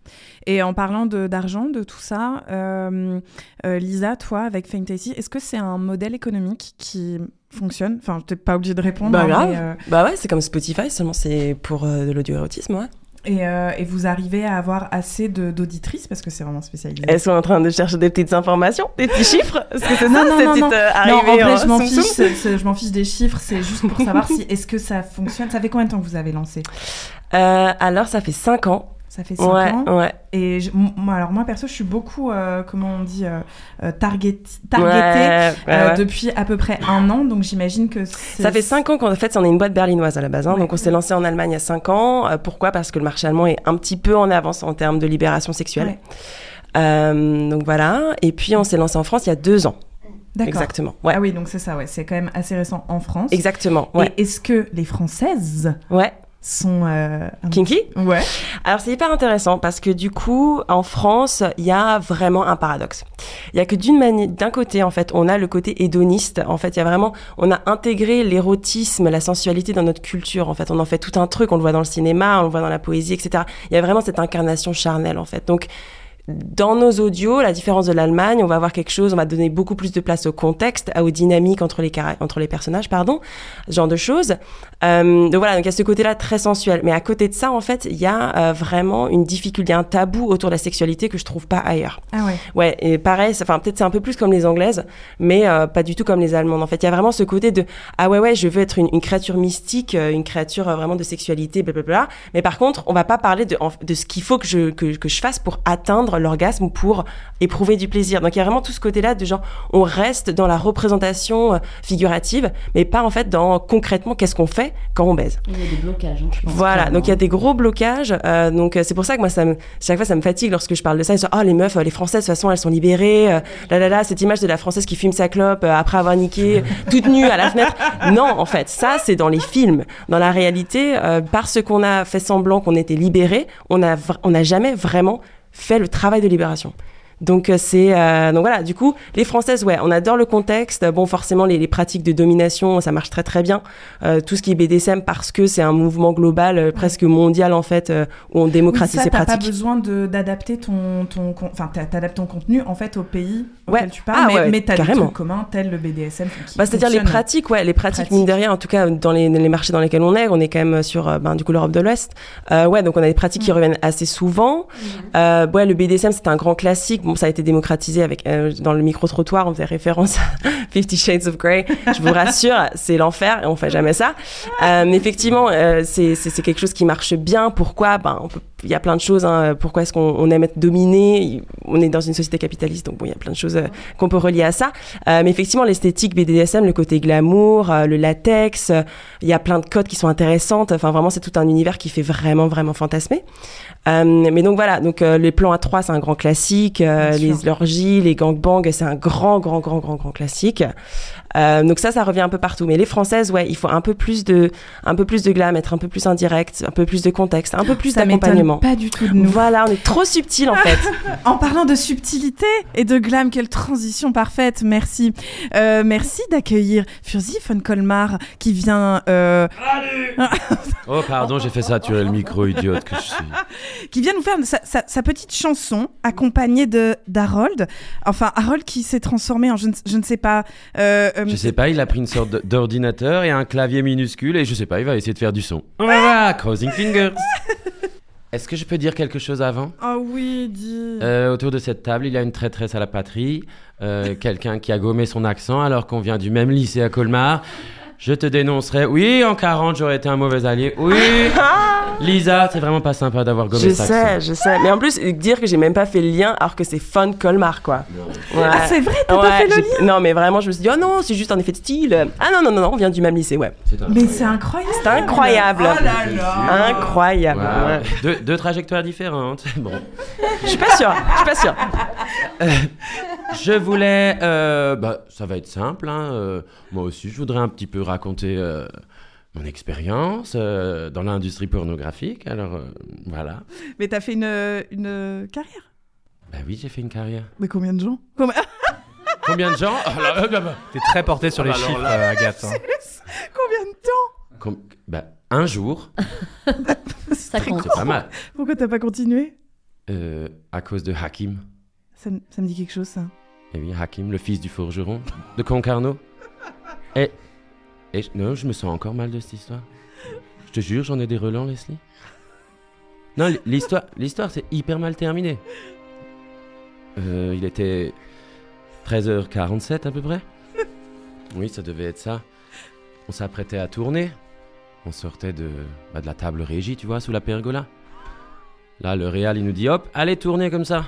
Et en parlant de- d'argent, de, tout ça, euh, euh, Lisa, toi, avec Fantasy, est-ce que c'est un modèle économique qui fonctionne? Enfin, t'es pas obligé de répondre. Bah hein, grave. mais, euh, Bah ouais, c'est comme Spotify, seulement c'est pour euh, de l'audio-érotisme, ouais. Et, euh, et vous arrivez à avoir assez d'auditrices parce que c'est vraiment spécialisé. Elles sont en train de chercher des petites informations, des petits chiffres Parce que c'est non, ça, non, cette non, petite non. euh, Non, en vrai, en je m'en fiche, je m'en fiche des chiffres, c'est juste pour savoir *laughs* si est-ce que ça fonctionne. Ça fait combien de temps que vous avez lancé? Euh, alors, ça fait 5 ans. Ça fait 5 ouais, ans. Ouais, Et je- moi, alors moi perso, je suis beaucoup, euh, comment on dit, euh, euh, target, targetée Ouais, euh, depuis à peu près un an. Donc j'imagine que Ça fait 5 ans qu'en fait, on est une boîte berlinoise à la base. hein. Donc, on s'est lancé en Allemagne il y a 5 ans. Pourquoi? Parce que le marché allemand est un petit peu en avance en termes de libération sexuelle. Donc voilà. Et puis, on s'est lancé en France il y a 2 ans. D'accord. Exactement. Ouais. Ah oui, donc c'est ça, ouais. C'est quand même assez récent en France. Exactement. Ouais. Est-ce que les Françaises Ouais. Sont euh, Kinky Ouais. Alors c'est hyper intéressant parce que du coup en France il y a vraiment un paradoxe. Il y a que d'une manière, d'un côté en fait on a le côté hédoniste. En fait il y a vraiment on a intégré l'érotisme, la sensualité dans notre culture. En fait on en fait tout un truc. On le voit dans le cinéma, on le voit dans la poésie, etc. Il y a vraiment cette incarnation charnelle en fait. Donc dans nos audios, la différence de l'Allemagne, on va avoir quelque chose, on va donner beaucoup plus de place au contexte, à- aux dynamiques entre les, entre les personnages, pardon, ce genre de choses. Euh, donc voilà, donc il y a ce côté-là très sensuel. Mais à côté de ça, en fait, il y a euh, vraiment une difficulté, un tabou autour de la sexualité que je trouve pas ailleurs. Ah ouais. Ouais, et pareil, enfin peut-être c'est un peu plus comme les anglaises, mais euh, pas du tout comme les allemandes. En fait, il y a vraiment ce côté de ah ouais ouais, je veux être une, une créature mystique, une créature vraiment de sexualité, blablabla. Mais par contre, on va pas parler de, de ce qu'il faut que je que, que je fasse pour atteindre l'orgasme ou pour éprouver du plaisir. Donc il y a vraiment tout ce côté-là de genre on reste dans la représentation euh, figurative, mais pas en fait dans concrètement qu'est-ce qu'on fait quand on baise. Il y a des blocages, hein, je pense. Voilà, clairement. donc il y a des gros blocages. euh, donc euh, c'est pour ça que moi, ça me, chaque fois, ça me fatigue lorsque je parle de ça. Ils disent, oh les meufs, les Françaises, de toute façon, elles sont libérées. euh, là là là, cette image de la Française qui fume sa clope euh, après avoir niqué, toute nue à la fenêtre. *laughs* Non, en fait, ça c'est dans les films. Dans la réalité, parce qu'on a fait semblant qu'on était libérés, on a, vr- on n'a jamais vraiment fait le travail de libération. Donc euh, c'est euh, donc voilà. Du coup, les Françaises, ouais, on adore le contexte. Bon, forcément, les, les pratiques de domination, ça marche très très bien. Euh, tout ce qui est BDSM parce que c'est un mouvement global, euh, presque mondial en fait, euh, où on démocratise ça, ces t'as pas pratiques. besoin de- d'adapter ton, ton, enfin, t'a- t'adaptes ton contenu en fait au pays Ouais. auquel tu parles, Ah mais, ouais, mais t'as des trucs communs tels le BDSM. Bah, c'est-à-dire les pratiques, ouais, les pratiques, mine de rien, en tout cas dans les, les marchés dans lesquels on est, on est quand même sur ben, du coup l'Europe de l'Ouest. Euh, ouais, donc on a des pratiques Mm. qui reviennent assez souvent. Euh, ouais, le BDSM c'est un grand classique. Ça a été démocratisé avec euh, dans le micro trottoir, on faisait référence à *laughs* Fifty Shades of Grey. Je vous rassure, *laughs* c'est l'enfer et on fait jamais ça. Euh, mais effectivement, euh, c'est quelque chose qui marche bien. Pourquoi? Ben, on peut il y a plein de choses. Hein. Pourquoi est-ce qu'on on aime être dominé? On est dans une société capitaliste, donc bon, il y a plein de choses euh, qu'on peut relier à ça. Euh, mais effectivement, l'esthétique BDSM, le côté glamour, euh, le latex, euh, il y a plein de codes qui sont intéressantes. Enfin, vraiment, c'est tout un univers qui fait vraiment, vraiment fantasmer. Euh, mais donc voilà, donc euh, les plans à trois, c'est un grand classique. Euh, les orgies, les gangbangs, c'est un grand, grand, grand, grand, grand classique. Euh, donc ça, ça revient un peu partout. Mais les françaises, ouais, il faut un peu plus de, un peu plus de glam, être un peu plus indirect, un peu plus de contexte, un peu plus Ça d'accompagnement. pas du tout de nous. Voilà, on est trop subtil en *laughs* fait. en parlant de subtilité et de glam, quelle transition parfaite. Merci. Euh, merci d'accueillir Furzi von Colmar qui vient, euh, Oh, pardon, j'ai fait saturer le micro, idiote que je suis. *laughs* qui vient nous faire sa, sa- sa petite chanson accompagnée de d'Harold. Enfin, Harold qui s'est transformé en je ne, je ne sais pas. euh, euh, Je sais pas, il a pris une sorte d'ordinateur et un clavier minuscule et je sais pas, il va essayer de faire du son. On va voir, crossing fingers. *laughs* Est-ce que je peux dire quelque chose avant? Oh oui, dis. Euh, Autour de cette table, il y a une traîtresse à la patrie, euh, *laughs* quelqu'un qui a gommé son accent alors qu'on vient du même lycée à Colmar. Je te dénoncerai. Oui, en 40, j'aurais été un mauvais allié. Oui. *laughs* Lisa, c'est vraiment pas sympa d'avoir gommé Je cet sais, accent. je sais. Mais en plus, dire que j'ai même pas fait le lien alors que c'est Fun Colmar, quoi. Ouais. Ah, c'est vrai, t'as pas fait le j'ai- Non, mais vraiment, je me suis dit, oh non, c'est juste un effet de style. Ah non, non, non, non, on vient du même lycée, ouais. Mais c'est incroyable. C'est incroyable. Oh là là. Incroyable. Wow. Ouais. Deux, deux trajectoires différentes. *laughs* Bon. Je suis pas sûre, je suis pas sûre. *laughs* Je voulais. euh, bah, ça va être simple. hein, euh, moi aussi, je voudrais un petit peu raconter euh, mon expérience euh, dans l'industrie pornographique. Alors, euh, voilà. Mais t'as fait une, une carrière? Bah oui, j'ai fait une carrière. Mais combien de gens? Combien- *laughs* Combien de gens? Oh là, euh, bah, T'es très porté sur Ah les bah alors chiffres, là- euh, Agathe. hein. Combien de temps? Com- bah, un jour. *laughs* Ça compte. C'est pas mal. Pourquoi t'as pas continué? Euh, à cause de Hakim. ça, me- ça me dit quelque chose, ça. Eh oui, Hakim, le fils du forgeron de Concarneau. Et, et je- non, je me sens encore mal de cette histoire. Je te jure, j'en ai des relents, Leslie. Non, l'histoire, l'histoire, c'est hyper mal terminé. Euh, il était 13h47 à peu près. Oui, ça devait être ça. On s'apprêtait à tourner. On sortait de, bah, de la table régie, tu vois, sous la pergola. Là, le réal, il nous dit hop, allez tourner comme ça.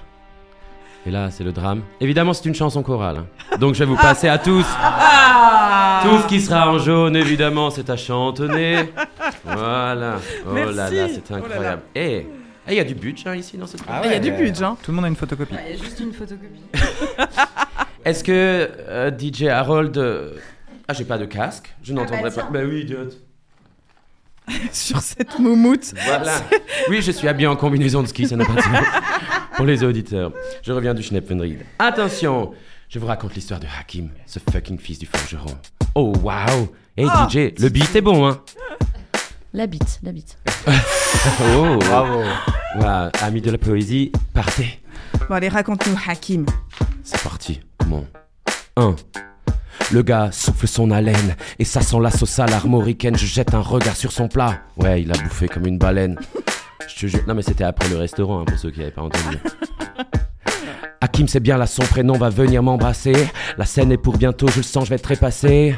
Et là, c'est le drame. Évidemment, c'est une chanson chorale. hein. Donc, je vais vous passer à tous. Tout ce qui sera en jaune, évidemment, c'est à chantonner. Voilà. Oh là là, c'est Oh là là. incroyable. Et et il y a du budget hein, ici dans cette Ah Il y a du budget. hein. Tout le monde a une photocopie. Il y a juste une photocopie. *laughs* Est-ce que euh, DJ Harold. euh, Ah, j'ai pas de casque. Je n'entendrai tiens. pas. Bah oui, idiote. *laughs* Sur cette moumoute. Voilà. Oui, je suis habillé en combinaison de ski, ça n'a pas de sens. *laughs* Pour les auditeurs. Je reviens du Schnepfenried. Attention Je vous raconte l'histoire de Hakim, ce fucking fils du forgeron. Oh, waouh Hey Ah. DJ, le beat est bon, hein La bite, la bite. *laughs* Oh Bravo Voilà, amis de la poésie, partez Bon, allez, raconte-nous, Hakim. C'est parti. Bon. 1. Le gars souffle son haleine et ça sent la sauce à l'armoricaine. Je jette un regard sur son plat. Ouais, il a bouffé comme une baleine. Je te jure. Non, mais c'était après le restaurant, hein, pour ceux qui n'avaient pas entendu. Hakim, c'est bien là, son prénom va venir m'embrasser. La scène est pour bientôt, je le sens, je vais trépasser.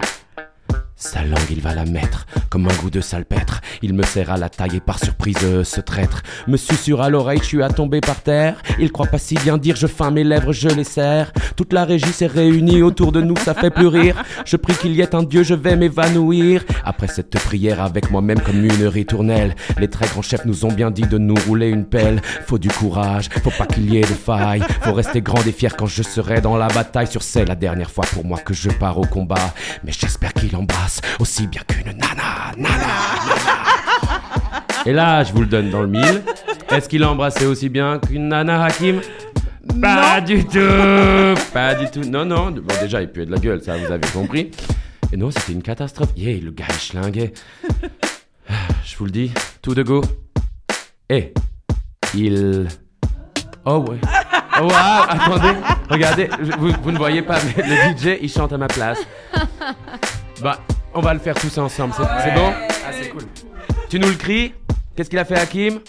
Sa langue, il va la mettre comme un goût de salpêtre. Il me serre à la taille et par surprise, euh, ce traître me susurre à l'oreille, suis à tomber par terre. Il croit pas si bien dire, je feins mes lèvres, je les serre. Toute la régie s'est réunie autour de nous, ça fait plus. Je prie qu'il y ait un Dieu, je vais m'évanouir. Après cette prière avec moi-même comme une ritournelle, les très grands chefs nous ont bien dit de nous rouler une pelle. Faut du courage, faut pas qu'il y ait de faille. Faut rester grand et fier quand je serai dans la bataille. Sur c'est la dernière fois pour moi que je pars au combat. Mais j'espère qu'il aussi bien qu'une nana, nana, nana. Et là, je vous le donne dans le mille. Est-ce qu'il a embrassé aussi bien qu'une nana Hakim? Pas du tout Pas du tout. Non, non. Bon, déjà, il puait de la gueule, ça, vous avez compris. Et non, c'était une catastrophe. Yeah, le gars, il schlinguait. Je vous le dis, tout de go. Eh, il... Oh ouais. Oh wow, attendez, regardez, vous, vous ne voyez pas, mais le DJ, il chante à ma place. Bah, on va le faire tous ensemble, c'est c'est bon? Ah, c'est cool. Tu nous le cries? Qu'est-ce qu'il a fait Hakim?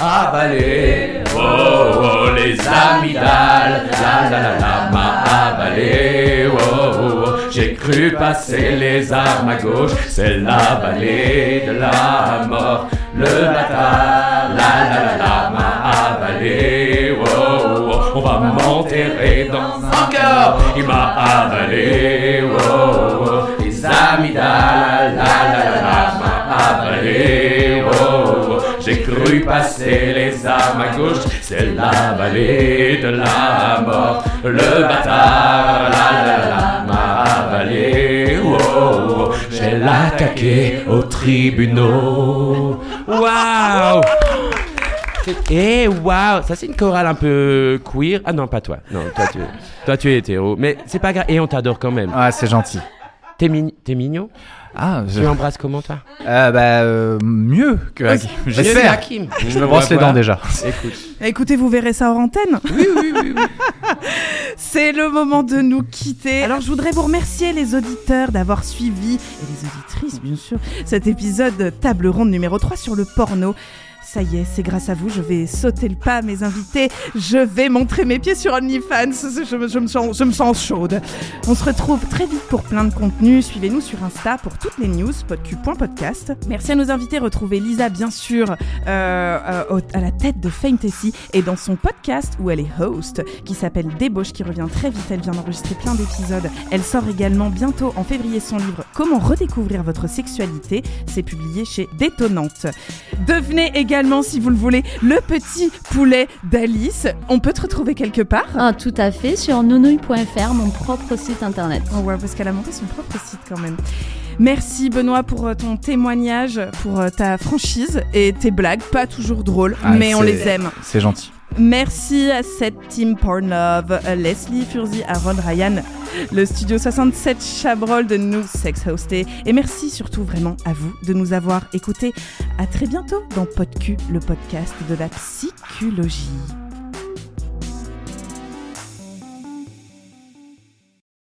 Avalé, oh oh, les amygdales, la la la la, m'a avalé, oh oh, oh. j'ai cru passer les armes à gauche, c'est la vallée de la mort, le bâtard, la la la la, m'a avalé, oh oh, oh. on va m'enterrer dans un corps, il m'a avalé, oh oh, oh. Oh. J'ai cru passer les armes à gauche, c'est la vallée de la mort. Le bâtard, la la la, m'a avalé. Oh. J'ai l'attaqué aux tribunaux. Waouh! Eh waouh, ça c'est une chorale un peu queer. Ah non, pas toi. Non, toi tu, toi tu es hétéro, mais c'est pas grave. Et on t'adore quand même. Ah, c'est gentil. T'es mign- t'es mignon. Ah, Tu embrasses comment toi? Euh, bah, euh, mieux que Hakim. J'espère. Hakim. Je me brosse les dents déjà. Écoute. Écoutez, vous verrez ça hors antenne. Oui, oui, oui. *laughs* C'est le moment de nous quitter. Alors, je voudrais vous remercier, les auditeurs, d'avoir suivi, et les auditrices, bien sûr, cet épisode table ronde numéro 3 sur le porno. Ça y est, c'est grâce à vous, je vais sauter le pas, mes invités. Je vais montrer mes pieds sur OnlyFans. Je, me- je me sens, chaude. On se retrouve très vite pour plein de contenus. Suivez-nous sur Insta pour toutes les news, podcu.podcast. Merci à nos invités. Retrouvez Lisa, bien sûr, euh, euh, à la tête de Fantasy et dans son podcast où elle est host, qui s'appelle Débauche, qui revient très vite. Elle vient d'enregistrer plein d'épisodes. Elle sort également bientôt en février son livre Comment redécouvrir votre sexualité. C'est publié chez Détonante. Devenez également, si vous le voulez, le petit poulet d'Alice. On peut te retrouver quelque part Ah, tout à fait, sur nounouille.fr, mon propre site internet. Oh ouais, parce qu'elle a monté son propre site quand même. Merci Benoît pour euh, ton témoignage, pour euh, ta franchise et tes blagues, pas toujours drôles, Ah, mais on les aime. C'est gentil. Merci à cette team Pornlove, Leslie Furzi, Aaron Ryan, le studio 67 Chabrol de nous sex hosté. Et merci surtout vraiment à vous de nous avoir écoutés. À très bientôt dans PodQ, le podcast de la psychologie.